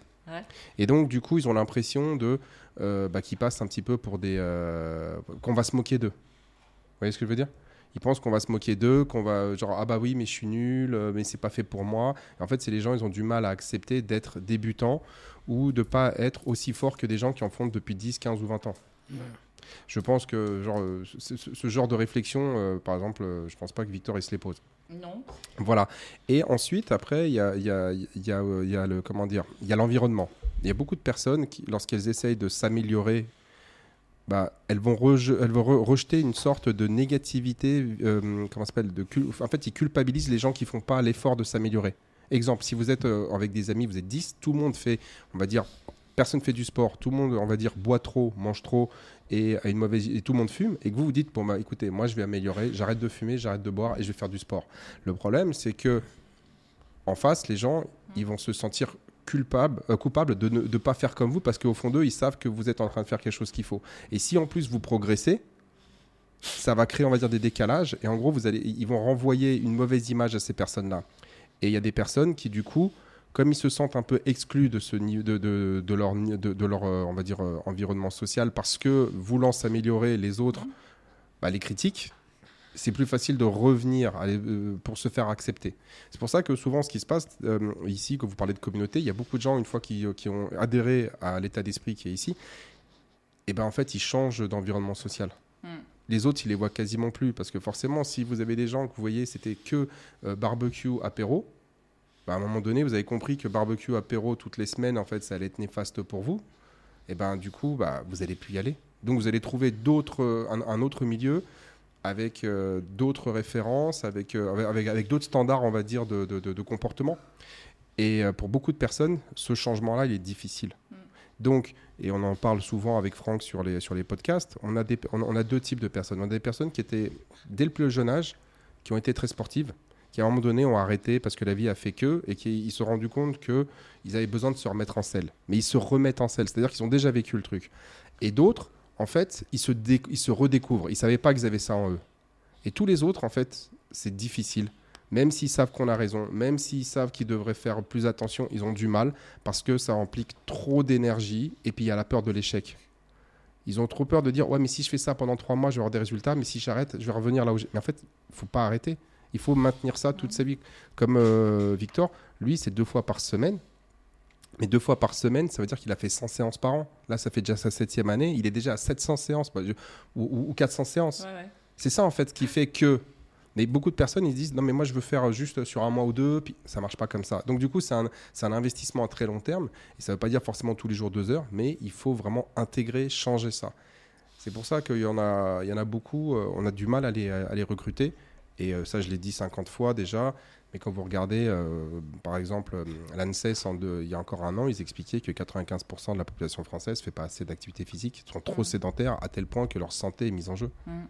Et donc, du coup, ils ont l'impression de euh, bah, qu'ils passent un petit peu pour des. Euh, qu'on va se moquer d'eux. Vous voyez ce que je veux dire? Ils pensent qu'on va se moquer d'eux, qu'on va genre ah bah oui mais je suis nul, euh, mais c'est pas fait pour moi. en fait, c'est les gens, ils ont du mal à accepter d'être débutants ou de pas être aussi forts que des gens qui en font depuis 10, 15 ou 20 ans. Je pense que genre, euh, ce, genre de réflexion, euh, par exemple, je pense pas que Victor il se les pose. Non. Voilà. Et ensuite, après, il y a, y, a, y, a, y a, le comment dire, il y a l'environnement. Il y a beaucoup de personnes qui, lorsqu'elles essayent de s'améliorer bah, elles vont, rejeter une sorte de négativité, euh, comment s'appelle En fait, ils culpabilisent les gens qui font pas l'effort de s'améliorer. Exemple, si vous êtes euh, avec des amis, vous êtes 10, tout le monde fait, on va dire, personne fait du sport, tout le monde, on va dire, boit trop, mange trop et a une mauvaise tout le monde fume et que vous vous dites bon bah écoutez, moi je vais améliorer, j'arrête de fumer, j'arrête de boire et je vais faire du sport. Le problème, c'est que en face, les gens, ils vont se sentir culpable, euh, coupable de ne pas faire comme vous parce qu'au fond d'eux, ils savent que vous êtes en train de faire quelque chose qu'il faut. Et si en plus vous progressez, ça va créer, on va dire, des décalages. Et en gros, vous allez, ils vont renvoyer une mauvaise image à ces personnes-là. Et il y a des personnes qui, du coup, comme ils se sentent un peu exclus de, ce, de, de, de leur, de, leur euh, on va dire, euh, environnement social parce que voulant s'améliorer, les autres bah, les critiquent c'est plus facile de revenir euh, pour se faire accepter. C'est pour ça que souvent, ce qui se passe euh, ici, que vous parlez de communauté, il y a beaucoup de gens, une fois qui, euh, ont adhéré à l'état d'esprit qui est ici, et eh ben en fait, ils changent d'environnement social. Hmm. Les autres, ils les voient quasiment plus parce que forcément, si vous avez des gens que vous voyez, c'était que barbecue, apéro, bah, à un moment donné, vous avez compris que barbecue, apéro toutes les semaines, en fait, ça allait être néfaste pour vous. Et eh ben du coup, bah, vous allez plus y aller. Donc vous allez trouver d'autres, un autre milieu avec euh, d'autres références, avec, euh, avec, avec d'autres standards, on va dire, de, de, comportement. Et euh, pour beaucoup de personnes, ce changement-là, il est difficile. Mm. Donc, et on en parle souvent avec Franck sur les, sur les podcasts, on a, des, on, a deux types de personnes. On a des personnes qui étaient, dès le plus jeune âge, qui ont été très sportives, qui à un moment donné ont arrêté parce que la vie a fait que, et qui se sont rendus compte qu'ils avaient besoin de se remettre en selle. Mais ils se remettent en selle, c'est-à-dire qu'ils ont déjà vécu le truc. Et d'autres en fait, ils se, ils se redécouvrent. Ils ne savaient pas qu'ils avaient ça en eux. Et tous les autres, en fait, c'est difficile. Même s'ils savent qu'on a raison, même s'ils savent qu'ils devraient faire plus attention, ils ont du mal parce que ça implique trop d'énergie et puis il y a la peur de l'échec. Ils ont trop peur de dire Ouais, mais si je fais ça pendant trois mois, je vais avoir des résultats, mais si j'arrête, je vais revenir là où j'ai. Mais en fait, il faut pas arrêter. Il faut maintenir ça toute sa vie. Comme euh, Victor, lui, c'est deux fois par semaine. Mais deux fois par semaine, ça veut dire qu'il a fait 100 séances par an. Là, ça fait déjà sa septième année. Il est déjà à 700 séances ou, 400 séances. C'est ça, en fait, qui fait que. Mais beaucoup de personnes, ils disent non, mais moi, je veux faire juste sur un mois ou deux, puis ça marche pas comme ça. Donc, du coup, c'est un, un, investissement à très long terme. Et ça ne veut pas dire forcément tous les jours deux heures, mais il faut vraiment intégrer, changer ça. C'est pour ça qu'il y, en a, il y en a beaucoup. Euh, on a du mal à les, à les recruter. Et euh, ça, je l'ai dit 50 fois déjà. Mais quand vous regardez, euh, par exemple, euh, l'ANSES, il y a encore un an, ils expliquaient que 95% de la population française ne fait pas assez d'activité physique, sont trop mm. sédentaires à tel point que leur santé est mise en jeu. Mm.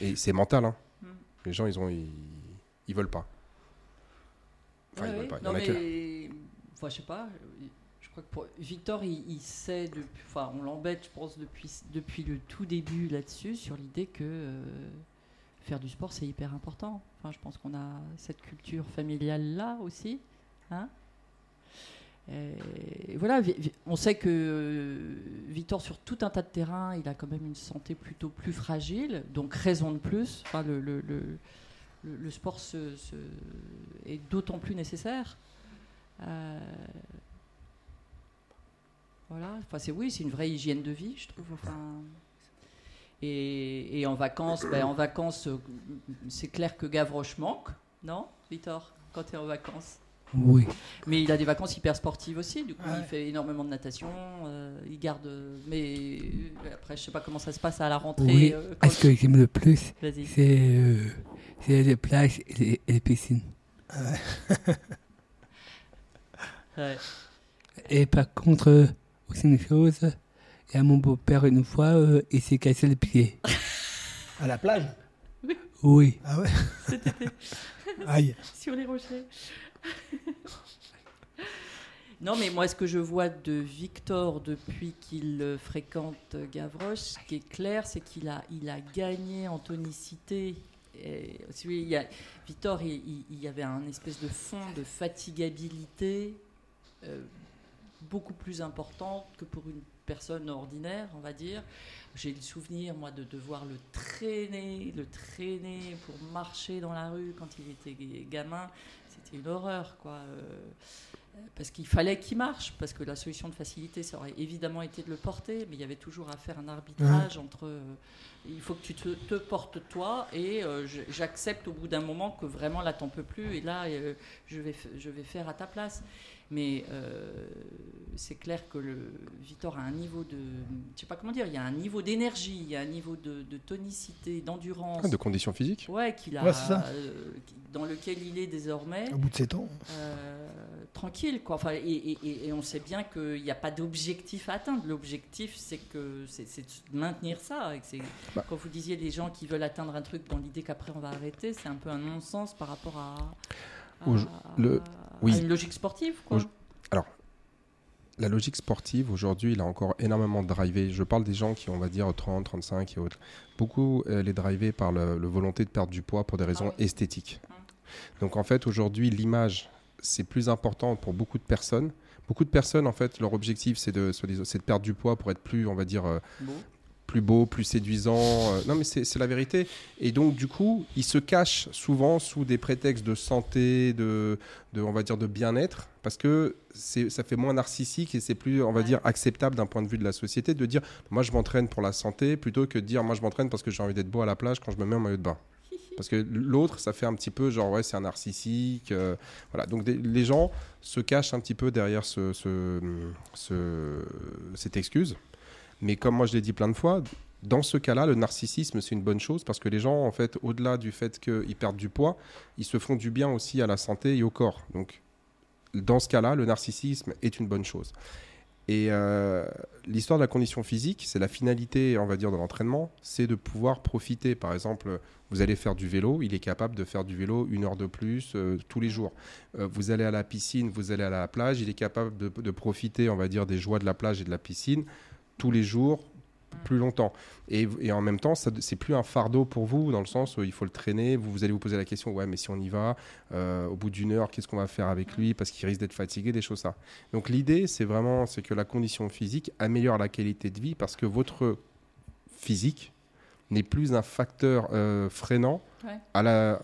Et c'est mental. Hein. Mm. Les gens, ils ont, ils, veulent pas. Enfin, ils veulent pas. Il y en a que... enfin, je sais pas. Je crois que pour Victor, il, sait depuis. Enfin, on l'embête, je pense, depuis, depuis le tout début là-dessus, sur l'idée que. Euh, faire du sport, c'est hyper important. Enfin, je pense qu'on a cette culture familiale là aussi. Hein voilà, on sait que euh, Victor, sur tout un tas de terrains, il a quand même une santé plutôt plus fragile, donc raison de plus. Enfin, le, le, le, sport se, est d'autant plus nécessaire. Euh, voilà, enfin, c'est oui, c'est une vraie hygiène de vie, je trouve. Et, en vacances, ben, en vacances, euh, c'est clair que Gavroche manque, non, Victor quand tu es en vacances? Oui. Mais il a des vacances hyper sportives aussi, du coup il fait énormément de natation, euh, il garde... Mais après je sais pas comment ça se passe à la rentrée. Oui. ce que j'aime le plus, c'est les plages et les, piscines. Ouais. Et par contre, aussi une chose, y a mon beau-père une fois, euh, il s'est cassé le pied. À la plage Oui. Oui. Ah ouais C'était Aïe. sur les rochers. non, mais moi, ce que je vois de Victor depuis qu'il fréquente Gavroche, ce qui est clair, c'est qu'il a, il a gagné en tonicité. Et, il y a, Victor, il, y avait un espèce de fond de fatigabilité euh, beaucoup plus important que pour une personne ordinaire, on va dire. J'ai le souvenir, moi, de devoir le traîner, le traîner pour marcher dans la rue quand il était gamin. C'était une horreur, quoi. Euh, parce qu'il fallait qu'il marche, parce que la solution de facilité, ça aurait évidemment été de le porter, mais il y avait toujours à faire un arbitrage entre euh, il faut que tu te, portes toi, et euh, j'accepte au bout d'un moment que vraiment là, t'en peux plus, et là, je, vais, je vais faire à ta place. Mais euh, c'est clair que le Victor a un niveau de, je sais pas comment dire, il y a un niveau d'énergie, il y a un niveau de, tonicité, d'endurance, ah, de conditions physiques? Ouais, qu'il a, euh, dans lequel il est désormais. Au bout de 7 ans. Euh, tranquille, quoi. Enfin, et, et, on sait bien qu'il n'y a pas d'objectif à atteindre. L'objectif, c'est que c'est de maintenir ça. Bah. Quand vous disiez les gens qui veulent atteindre un truc dans l'idée qu'après on va arrêter, c'est un peu un non-sens par rapport à le, oui. une logique sportive quoi. Alors, la logique sportive, aujourd'hui, il a encore énormément drivé. Je parle des gens qui ont, on va dire, 30, 35 et autres. Beaucoup, elle est drivée par la volonté de perdre du poids pour des raisons ah esthétiques. Hum. Donc, en fait, aujourd'hui, l'image, c'est plus important pour beaucoup de personnes. Beaucoup de personnes, en fait, leur objectif, c'est de, de, perdre du poids pour être plus, on va dire, euh, plus beau, plus séduisant. Euh, non, mais c'est la vérité. Et donc, du coup, ils se cachent souvent sous des prétextes de santé, de, de on va dire, de bien-être, parce que ça fait moins narcissique et c'est plus, on va dire, acceptable d'un point de vue de la société de dire, moi, je m'entraîne pour la santé, plutôt que de dire, moi, je m'entraîne parce que j'ai envie d'être beau à la plage quand je me mets en maillot de bain. Parce que l'autre, ça fait un petit peu genre, ouais, c'est un narcissique. Euh, voilà. Donc les gens se cachent un petit peu derrière ce, ce, ce, cette excuse. Mais comme moi je l'ai dit plein de fois, dans ce cas-là, le narcissisme, c'est une bonne chose parce que les gens, en fait, au-delà du fait qu'ils perdent du poids, ils se font du bien aussi à la santé et au corps. Donc, dans ce cas-là, le narcissisme est une bonne chose. Et euh, l'histoire de la condition physique, c'est la finalité, on va dire, de l'entraînement, c'est de pouvoir profiter. Par exemple, vous allez faire du vélo, il est capable de faire du vélo une heure de plus euh, tous les jours. Euh, vous allez à la piscine, vous allez à la plage, il est capable de, de profiter, on va dire, des joies de la plage et de la piscine tous les jours plus longtemps. Et, en même temps, c'est plus un fardeau pour vous, dans le sens où il faut le traîner. Vous, vous allez vous poser la question, ouais, mais si on y va, euh, au bout d'une heure, qu'est-ce qu'on va faire avec lui Parce qu'il risque d'être fatigué, des choses ça. Donc l'idée, c'est vraiment c'est que la condition physique améliore la qualité de vie parce que votre physique n'est plus un facteur euh, freinant à, la,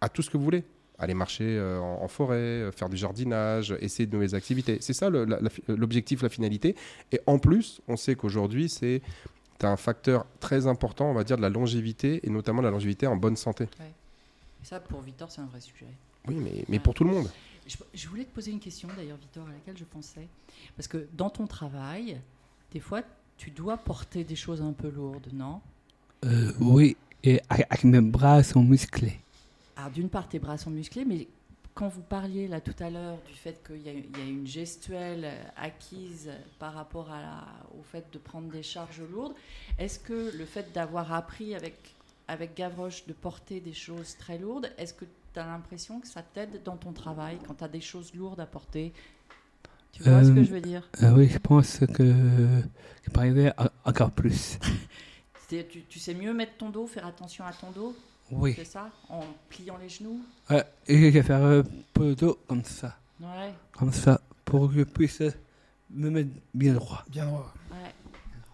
à tout ce que vous voulez aller marcher euh, en, forêt, euh, faire du jardinage, essayer de nouvelles activités. C'est ça l'objectif, la, finalité. Et en plus, on sait qu'aujourd'hui, c'est un facteur très important, on va dire, de la longévité, et notamment la longévité en bonne santé. Et ça, pour Victor, c'est un vrai sujet. Oui, mais, mais pour tout le monde. Je, voulais te poser une question, d'ailleurs, Victor, à laquelle je pensais. Parce que dans ton travail, des fois, tu dois porter des choses un peu lourdes, non? Euh, Oui, et avec mes bras sont musclés. Alors d'une part, tes bras sont musclés, mais quand vous parliez là tout à l'heure du fait qu'il y, a une gestuelle acquise par rapport à au fait de prendre des charges lourdes, est-ce que le fait d'avoir appris avec, avec Gavroche de porter des choses très lourdes, est-ce que tu as l'impression que ça t'aide dans ton travail quand tu as des choses lourdes à porter? Tu vois ce que je veux dire? Euh, euh, Oui, je pense que, que arriver encore plus. tu, tu sais mieux mettre ton dos, faire attention à ton dos? Oui. C'est ça? En pliant les genoux? Ouais, et je vais faire un peu de comme ça. Ouais. Comme ça, pour que je puisse me mettre bien droit. Bien droit. Ouais.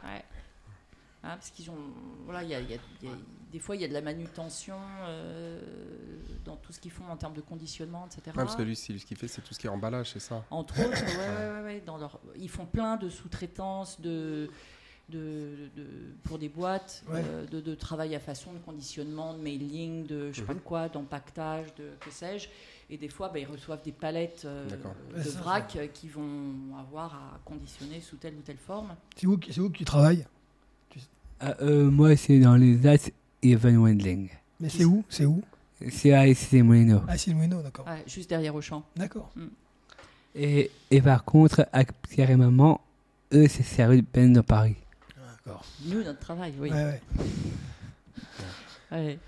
Ouais. Ah, parce qu'ils ont. Voilà, il y a, y, a, y a, des fois, il y a de la manutention euh, dans tout ce qu'ils font en termes de conditionnement, etc. Ouais, parce que lui, ce qu'il fait, c'est tout ce qui est emballage, c'est ça Entre autres, ouais, ouais, ouais, dans leur, ils font plein de sous-traitances, de de, pour des boîtes, euh, de, travail à façon, de conditionnement, de mailing, de je sais pas mhm. quoi, d'empaquetage, de que sais-je. Et des fois, bah, ils reçoivent des palettes euh, de vrac qui vont avoir à conditionner sous telle ou telle forme. C'est où, où que tu travailles? Moi, c'est dans les As et Van Wendling. Mais c'est où? C'est où? C'est à Issy Molino, d'accord. juste derrière Auchan. D'accord. Mm. Et, et, par contre, avec Pierre et Maman, eux, c'est servi peine de Paris. D'accord. Nous, notre travail, oui. Ouais, ouais.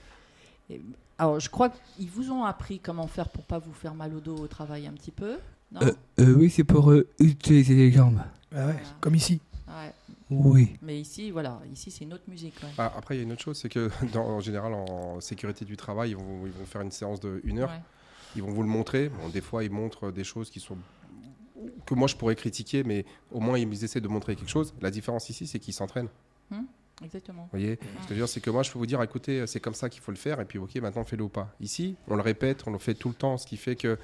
alors, je crois qu'ils vous ont appris comment faire pour pas vous faire mal au dos au travail un petit peu, non? Euh, euh, Oui, c'est pour euh, utiliser les jambes. Ah ouais, comme ici. Ouais. Oui. Mais ici, voilà, ici c'est une autre musique. Ah, après, il y a une autre chose, c'est que dans, en général, en sécurité du travail, ils vont, ils vont faire une séance de une heure. Ils vont vous le montrer. Bon, des fois, ils montrent des choses qui sont que moi je pourrais critiquer, mais au moins ils essaient de montrer quelque chose. La différence ici, c'est qu'ils s'entraînent. Hum, exactement. Vous voyez? Ce que je veux dire, c'est que moi je peux vous dire, écoutez, c'est comme ça qu'il faut le faire, et puis ok, maintenant fais-le ou pas. Ici, on le répète, on le fait tout le temps, ce qui fait que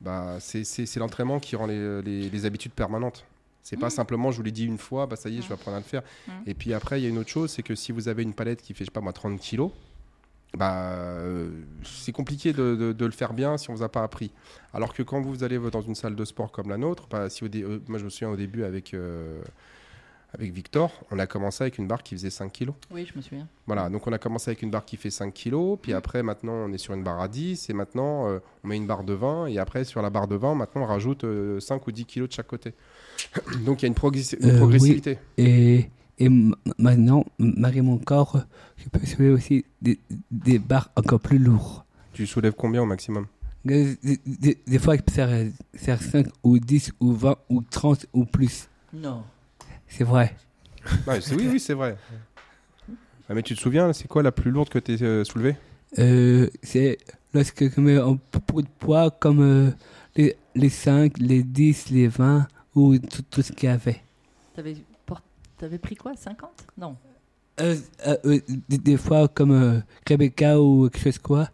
bah, c'est l'entraînement qui rend les, les, habitudes permanentes. C'est pas hum. simplement, je vous l'ai dit une fois, bah ça y est, je vais hum. apprendre à le faire. Et puis après, il y a une autre chose, c'est que si vous avez une palette qui fait, je sais pas moi, 30 kilos, bah, euh, c'est compliqué de, de, le faire bien si on vous a pas appris. Alors que quand vous allez dans une salle de sport comme la nôtre, bah, si euh, moi je me souviens au début avec, euh, avec Victor, on a commencé avec une barre qui faisait 5 kg. Oui, je me souviens. Voilà, donc on a commencé avec une barre qui fait 5 kg, puis après maintenant on est sur une barre à 10, et maintenant on met une barre de 20, et après sur la barre de 20, maintenant on rajoute 5 ou 10 kg de chaque côté. donc il y a une, progressivité. Et et maintenant, malgré mon corps, je peux soulever aussi des, des barres encore plus lourdes. Tu soulèves combien au maximum? Des, fois, je peux faire, 5 ou 10 ou 20 ou 30 ou plus. Non. C'est vrai. oui, oui, c'est vrai. Ah, mais tu te souviens, c'est quoi la plus lourde que tu as euh, soulevée? Euh, C'est lorsque je mets un peu de poids comme euh, les, les 5, les 10, les 20 ou tout, tout ce qu'il y avait. T'avais pris quoi 50 Non. Euh, euh, euh, des, fois, comme Rebecca ou quelque chose quoi,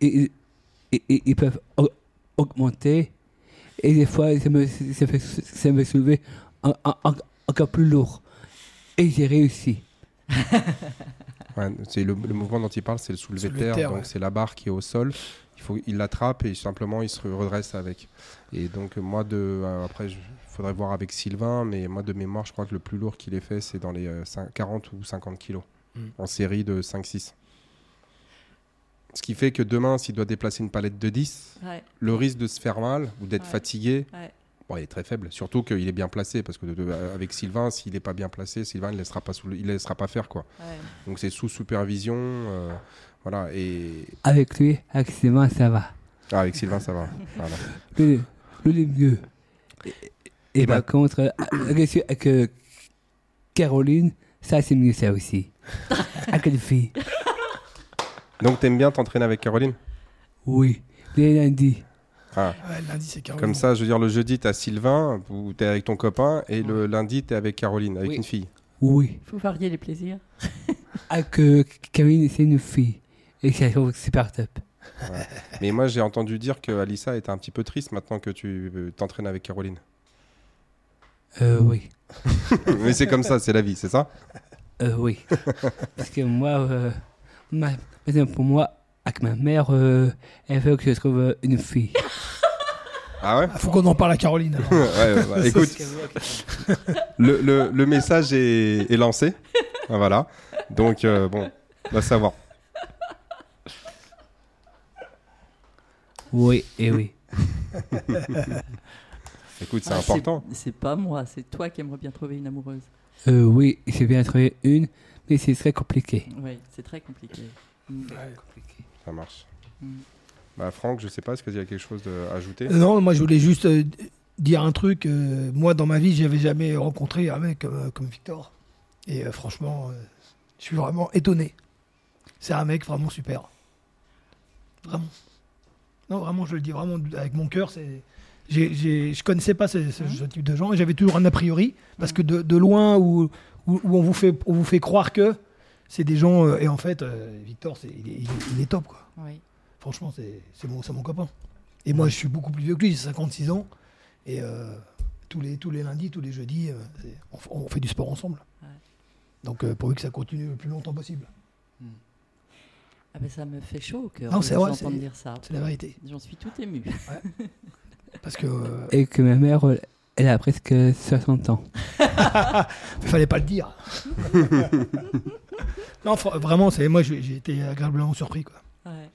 ils, ils, peuvent augmenter. Et des fois, ça me, ça fait, ça me soulever encore plus lourd. Et j'ai réussi. c'est le, mouvement dont il parle, c'est le soulevé de terre. donc c'est la barre qui est au sol. Il faut, il l'attrape et simplement il se redresse avec. Et donc moi de après je, faudrait voir avec Sylvain, mais moi de mémoire, je crois que le plus lourd qu'il ait fait, c'est dans les 40 euh, ou 50 kilos, mm. en série de 5-6. Ce qui fait que demain, s'il doit déplacer une palette de 10, le risque de se faire mal ou d'être fatigué, bon, il est très faible. Surtout qu'il est bien placé, parce que avec Sylvain, s'il n'est pas bien placé, Sylvain ne laissera pas, il laissera pas faire. quoi. Donc c'est sous supervision. Euh, voilà, et... Avec lui, avec Sylvain, ça va. Ah, avec Sylvain, ça va. voilà. Le, le mieux. Et, par contre, avec euh, Caroline, ça c'est mieux ça aussi. avec une fille. Donc t'aimes bien t'entraîner avec Caroline? Oui, les lundis. Ah. lundi, c'est Caroline. Comme ça, je veux dire, le jeudi, t'as Sylvain, ou t'es avec ton copain, et le lundi, t'es avec Caroline, avec une fille. Oui. Il faut varier les plaisirs. avec euh, Caroline, c'est une fille. Et c'est super top. Mais moi, j'ai entendu dire que Alissa était un petit peu triste maintenant que tu euh, t'entraînes avec Caroline. Euh, oui. Mais c'est comme ça, c'est la vie, c'est ça? Euh, Oui. Parce que moi, euh, ma, pour moi, avec ma mère, euh, elle veut que je trouve une fille. Ah ouais Il faut qu'on en parle à Caroline. ouais, bah, écoute, le, le, le, message est, est lancé. Ah, voilà. Donc, bon, on va savoir. Oui, et oui. Écoute, c'est ah, important. C'est pas moi, c'est toi qui aimerais bien trouver une amoureuse. Euh, oui, j'ai bien trouvé une, mais c'est très compliqué. Oui, c'est très compliqué. Mm. Ça marche. Mm. Bah, Franck, je sais pas, est-ce qu'il y a quelque chose à ajouter? Non, moi je voulais juste euh, dire un truc. Euh, moi, dans ma vie, j'avais jamais rencontré un mec comme Victor. Et franchement, je suis vraiment étonné. C'est un mec vraiment super. Vraiment. Non, vraiment, je le dis vraiment avec mon cœur. C'est je je connaissais pas ce, type de gens et j'avais toujours un a priori parce que de, loin où, où, on, vous fait, on vous fait croire que c'est des gens. Euh, et en fait, euh, Victor, il, est, top. Quoi. Franchement, c'est mon, mon copain. Et moi, je suis beaucoup plus vieux que lui, j'ai 56 ans. Et euh, tous, les, tous les lundis, tous les jeudis, on, fait du sport ensemble. Donc, pour lui que ça continue le plus longtemps possible. Hmm. Ah ben ça me fait chaud au cœur Non, de vrai, entendre dire ça. C'est la vérité. J'en suis tout ému. Parce que euh, Et que ma mère, elle a presque 60 ans. il fallait pas le dire. non, vraiment, c'est moi j'ai été agréablement surpris quoi. Ouais.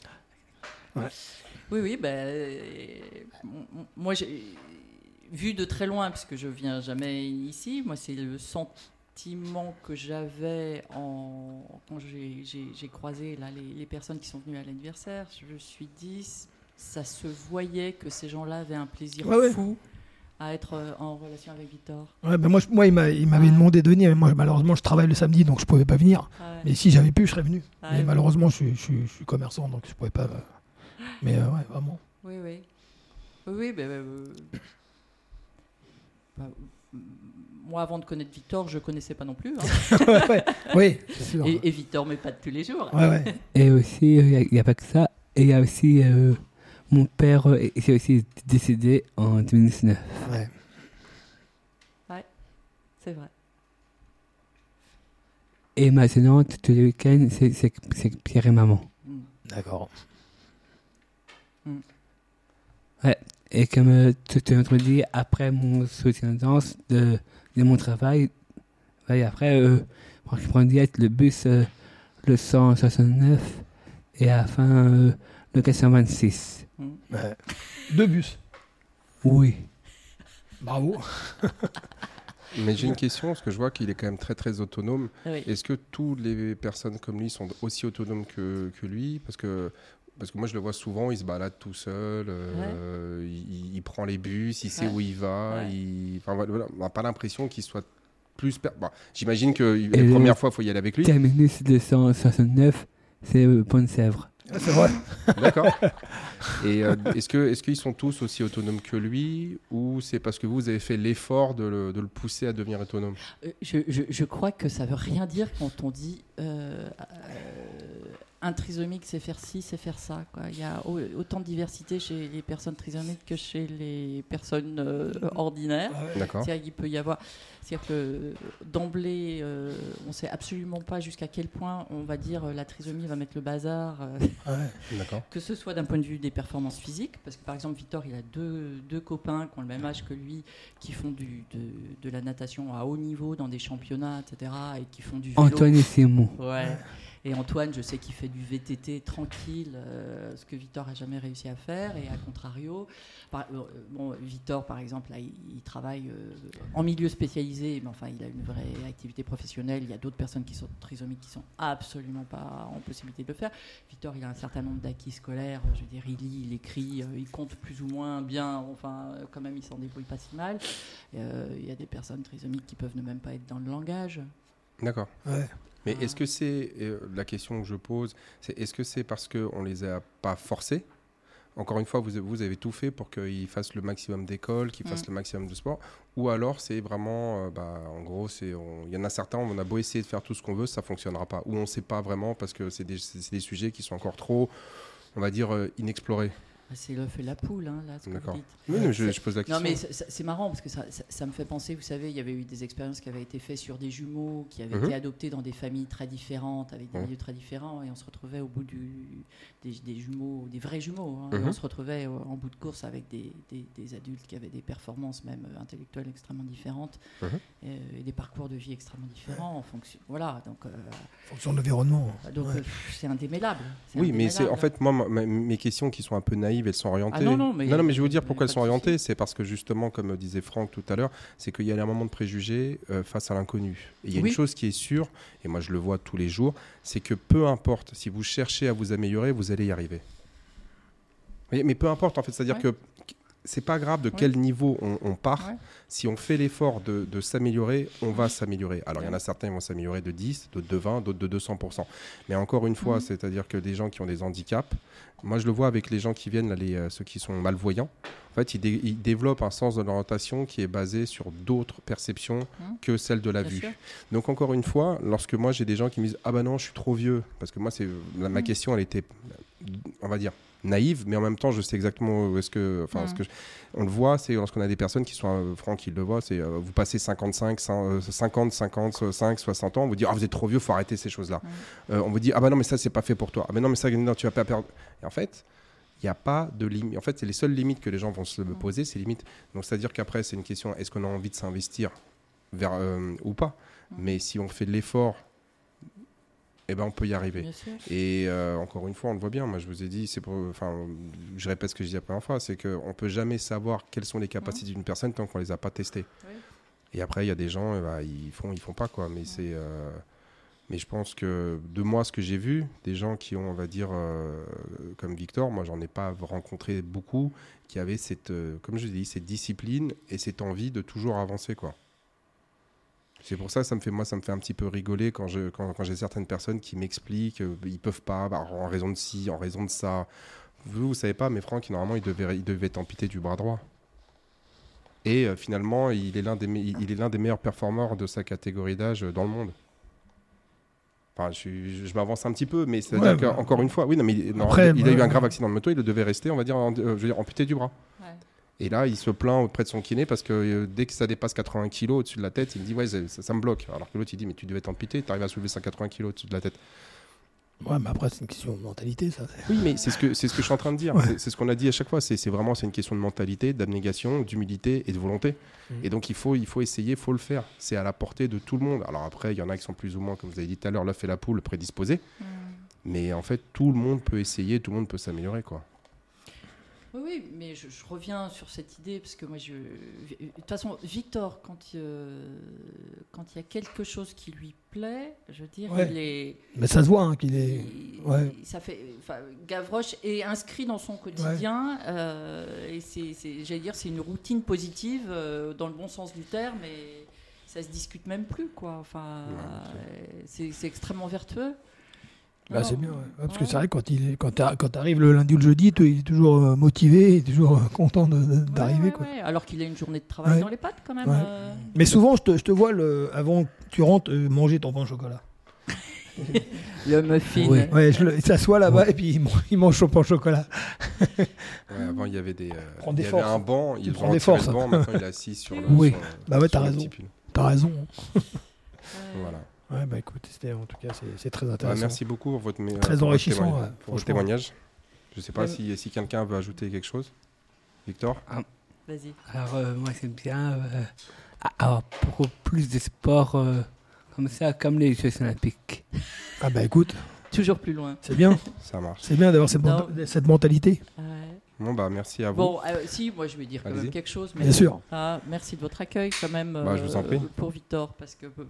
Ouais. Oui, oui, ben, euh, moi j'ai vu de très loin, puisque je viens jamais ici, moi c'est le sentiment que j'avais en, quand j'ai- croisé là, les, les personnes qui sont venues à l'anniversaire. Je me suis dit, ça se voyait que ces gens-là avaient un plaisir Ouais, ouais. À être euh, en relation avec Victor. Ouais, ben moi, je- moi il m'a- il m'avait Ouais. demandé de venir, mais moi malheureusement je travaille le samedi donc je pouvais pas venir. Ouais. Mais si j'avais pu, je serais venu. Ah, mais oui. malheureusement, je, suis- je suis- je suis commerçant donc je pouvais pas. euh, Mais euh, ouais, vraiment. Oui, oui. Oui, oui, bah, m- moi, avant de connaître Victor, je connaissais pas non plus. hein. Ouais, ouais. Oui, c'est sûr. Et, et Victor, mais pas de tous les jours. Ouais, ouais. Et aussi, il n'y a, pas que ça. Et il y a aussi euh, mon père, euh, est aussi décédé en 2019. ouais. C'est vrai. Et maintenant, tous les week-ends, c'est c'est- c'est Pierre et maman. Mm. D'accord. Et comme euh, tu dit, après mon soutien de danse de, de mon travail, ouais, après, euh, je prends direct le bus euh, le 169 et à la fin euh, le 426. Ouais. Deux bus. Oui. Bravo. Mais j'ai une question, parce que je vois qu'il est quand même très très autonome. Oui. Est-ce que toutes les personnes comme lui sont aussi autonomes que, que lui? Parce que, parce que moi je le vois souvent, il se balade tout seul, euh, il, il prend les bus, il sait Ouais. où il va. Ouais. il- enfin, voilà, on n'a pas l'impression qu'il soit plus... per- bon, J'imagine que Et les le- premières fois, il faut y aller avec lui. Terminus 269, c'est euh, Bonne-Sèvre. Ah, C'est vrai. D'accord. Et euh, est-ce que est-ce qu'ils sont tous aussi autonomes que lui ou c'est parce que vous, vous avez fait l'effort de le, de le pousser à devenir autonome? Euh, Je, je- je crois que ça veut rien dire quand on dit euh, euh, un trisomique, c'est faire ci, c'est faire ça. Quoi. Il y a au- autant de diversité chez les personnes trisomiques que chez les personnes euh, ordinaires. D'accord. C'est-à-dire qu'il peut y avoir. C'est-à-dire que euh, d'emblée, euh, on ne sait absolument pas jusqu'à quel point on va dire la trisomie va mettre le bazar, euh, Ouais. D'accord. que ce soit d'un point de vue des performances physiques, parce que par exemple, Victor, il a deux, deux copains qui ont le même âge que lui, qui font du, de, de la natation à haut niveau dans des championnats, etc., et qui font du vélo. Antoine et Simon. Ouais. Et Antoine, je sais qu'il fait du VTT tranquille, euh, ce que Victor a jamais réussi à faire. Et à contrario, par- euh, bon, Victor, par exemple, là, il, il travaille euh, en milieu spécialisé, mais enfin, il a une vraie activité professionnelle. Il y a d'autres personnes qui sont trisomiques qui sont absolument pas en possibilité de le faire. Victor, il a un certain nombre d'acquis scolaires. Je veux dire, il lit, il écrit, euh, il compte plus ou moins bien. Enfin, quand même, il s'en débrouille pas si mal. Euh, il y a des personnes trisomiques qui peuvent ne même pas être dans le langage. D'accord. Ouais. Mais est-ce que c'est euh, la question que je pose, c'est est-ce que c'est parce qu'on les a pas forcés? Encore une fois, vous, vous avez tout fait pour qu'ils fassent le maximum d'école, qu'ils fassent Mm. le maximum de sport, ou alors c'est vraiment, euh, bah, en gros, il y en a certains, on a beau essayer de faire tout ce qu'on veut, ça fonctionnera pas, ou on sait pas vraiment parce que c'est des, c'est des sujets qui sont encore trop, on va dire, euh, inexplorés. Ah, C'est l'œuf et la poule, hein, là, ce que vous D'accord. dites. Oui, mais je, C'est- je pose la question. Non, mais c'est- marrant parce que ça, ça- ça me fait penser, vous savez, il y avait eu des expériences qui avaient été faites sur des jumeaux qui avaient Mhm. été adoptés dans des familles très différentes, avec des milieux très différents, et on se retrouvait au bout du, des, des jumeaux, des vrais jumeaux, hein, Mhm. on se retrouvait euh, en bout de course avec des, des- des adultes qui avaient des performances même euh, intellectuelles extrêmement différentes Mhm. euh, et, des parcours de vie extrêmement différents en fonction. Voilà, donc, euh, En fonction de l'environnement. donc Ouais. euh, c'est indémêlable. Oui, mais c'est en fait, moi, ma- mes questions qui sont un peu naïves, elles sont orientées. Ah non, non, mais- non, mais je vais vous dire pourquoi elles sont orientées. C'est parce que justement, comme disait Franck tout à l'heure, c'est qu'il y a un moment de préjugés euh, face à l'inconnu. Et il y a Oui. une chose qui est sûre, et moi je le vois tous les jours, c'est que peu importe, si vous cherchez à vous améliorer, vous allez y arriver. Mais, mais peu importe, en fait, c'est-à-dire Ouais. que c'est pas grave de quel niveau on, on part. Ouais. Si on fait l'effort de, de s'améliorer, on va s'améliorer. Alors, il y en a certains qui vont s'améliorer de 10, d'autres de 20, d'autres de 200%. Mais encore une fois, Mhm. c'est-à-dire que des gens qui ont des handicaps, moi je le vois avec les gens qui viennent, là, les, euh, ceux qui sont malvoyants, en fait, ils, dé- ils développent un sens de l'orientation qui est basé sur d'autres perceptions Mhm. que celle de la Bien vue. sûr. Donc encore une fois, lorsque moi j'ai des gens qui me disent ah bah non je suis trop vieux parce que moi c'est ma Mhm. question elle était on va dire naïve, mais en même temps, je sais exactement où est-ce que. Enfin, ce Mm. que je- on le voit, c'est lorsqu'on a des personnes qui sont. euh, Franck, il le voit, c'est euh, vous passez 55, cent- euh, 50, 55, 60 ans, on vous dit Ah, vous êtes trop vieux, faut arrêter ces choses-là. Mm. Euh, on vous dit Ah, bah non, mais ça, c'est pas fait pour toi. Ah, mais non, mais ça, non, tu vas pas perdre. Et en fait. Il n'y a pas de limite. En fait, c'est les seules limites que les gens vont se Mm. poser, ces limites. Donc, c'est-à-dire qu'après, c'est une question est-ce qu'on a envie de s'investir vers euh, ou pas? Mais si on fait de l'effort, eh ben, on peut y arriver. Et euh, encore une fois, on le voit bien. Moi, je vous ai dit, c'est enfin, je répète ce que je disais la première fois, c'est qu'on peut jamais savoir quelles sont les capacités d'une personne tant qu'on les a pas testées. Oui. Et après, il y a des gens, eh ben, ils font, ils font pas quoi. Mais c'est, euh, mais je pense que de moi, ce que j'ai vu, des gens qui ont, on va dire, euh, comme Victor, moi, j'en ai pas rencontré beaucoup, qui avaient cette, comme je dis, cette discipline et cette envie de toujours avancer quoi. C'est pour ça, ça me fait, moi, ça me fait un petit peu rigoler quand je, quand, quand j'ai certaines personnes qui m'expliquent, euh, ils peuvent pas, bah, en raison de ci, en raison de ça. Vous, vous savez pas, mais Franck, normalement, il devait, il devait être amputé du bras droit. Et euh, finalement, il est l'un des, me- il est l'un des meilleurs performeurs de sa catégorie d'âge euh, dans le monde. Enfin, je, suis- je, je m'avance un petit peu, mais c'est-à-dire Ouais, bah, qu'encore une fois, oui, non, mais il- non, après, il, il a eu bah, un grave accident de moto, il devait rester, on va dire, en- euh, je veux dire, amputé du bras. Ouais. Et là, il se plaint auprès de son kiné parce que euh, dès que ça dépasse 80 kg au-dessus de la tête, il me dit Ouais, c'est- ça, ça me bloque. Alors que l'autre, il dit Mais tu devais être amputé, tu arrives à soulever 180 kg au-dessus de la tête. Ouais, mais après, c'est une question de mentalité, ça. Oui, mais c'est ce que, c'est ce que je suis en train de dire. Ouais. C'est- ce qu'on a dit à chaque fois. C'est vraiment c'est une question de mentalité, d'abnégation, d'humilité et de volonté. Mhm. Et donc, il faut, il faut essayer, il faut le faire. C'est à la portée de tout le monde. Alors après, il y en a qui sont plus ou moins, comme vous avez dit tout à l'heure, l'œuf et la poule prédisposés. Mm. Mais en fait, tout le monde peut essayer, tout le monde peut s'améliorer. quoi. Oui, oui, mais je, je reviens sur cette idée parce que moi, je, de toute façon, Victor, quand, euh, quand il y a quelque chose qui lui plaît, je veux dire, Ouais. il est, Mais ça se voit hein, qu'il est. il- ouais. ça fait, enfin, Gavroche est inscrit dans son quotidien euh, et c'est, j'allais dire, c'est une routine positive euh, dans le bon sens du terme et ça se discute même plus, quoi. Enfin, c'est extrêmement vertueux. Bah, Non, c'est bien, ouais. Ouais, parce que c'est vrai, quand il quand quand t'arrives le lundi ou le jeudi, tu- il est toujours euh, motivé, il est toujours euh, content d'arriver. ouais, Alors qu'il a une journée de travail Ouais. dans les pattes, quand même. Ouais. euh. Mais souvent, je te, je te vois, le, avant que tu rentres, manger ton pain au chocolat. Le muffin. Oui. Ouais, je le- il s'assoit là-bas et puis il, man- il mange son pain au chocolat. Ouais, avant, il y avait des. euh, il y avait un banc, il prend prend des forces. Le banc, maintenant, il est assis sur le. Oui. sur- Bah ouais, t'as raison. T'as raison. Ouais. Voilà. Ouais, bah écoute, c'était en tout cas, c'est c'est très Bah, intéressant. merci beaucoup pour votre, Très pour votre enrichissant, témoignage- ouais, pour votre témoignage. Je sais pas Ouais. si, si quelqu'un veut ajouter quelque chose. Victor? Vas-y. Alors, euh, moi, c'est bien euh, avoir beaucoup plus de sports euh, comme ça, comme les Jeux Olympiques. Ah bah écoute, Toujours plus loin. c'est bien. Ça marche. C'est bien d'avoir cette, cette mentalité. Ouais. Bon, bah merci à vous. Bon, euh, si, moi je vais dire quand Allez-y. même quelque chose. Mais Bien sûr. Ah, merci de votre accueil quand même Bah, je vous en prie. pour Victor, parce que euh,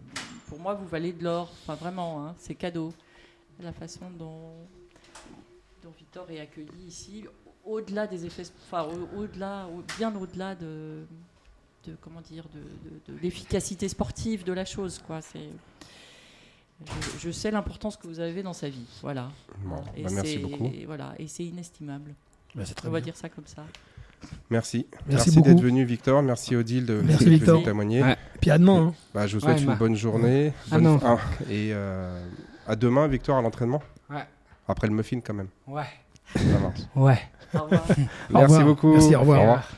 pour moi vous valez de l'or. Enfin vraiment, hein, c'est cadeau. La façon dont, dont Victor est accueilli ici, au-delà des effets, enfin au- au-delà, au- bien au-delà de, de comment dire, de, de- de l'efficacité sportive de la chose, quoi. C'est je, je sais l'importance que vous avez dans sa vie, voilà. Bon, Et bah, merci beaucoup. Voilà, et c'est inestimable. Bah, très On va bien. dire ça comme ça. Merci. Merci d'être venu, Victor. Merci, Odile, de Merci, Victor. témoigner. Ouais. Puis à demain. hein. Bah, je vous souhaite Ouais, une bah. bonne journée. Ah Bonne- non. ah, et euh, à demain, Victor, à l'entraînement. Ouais. Après le muffin, quand même. Ouais. Ça marche. Ouais. Au revoir. Merci revoir. beaucoup. Merci, au revoir. Au revoir.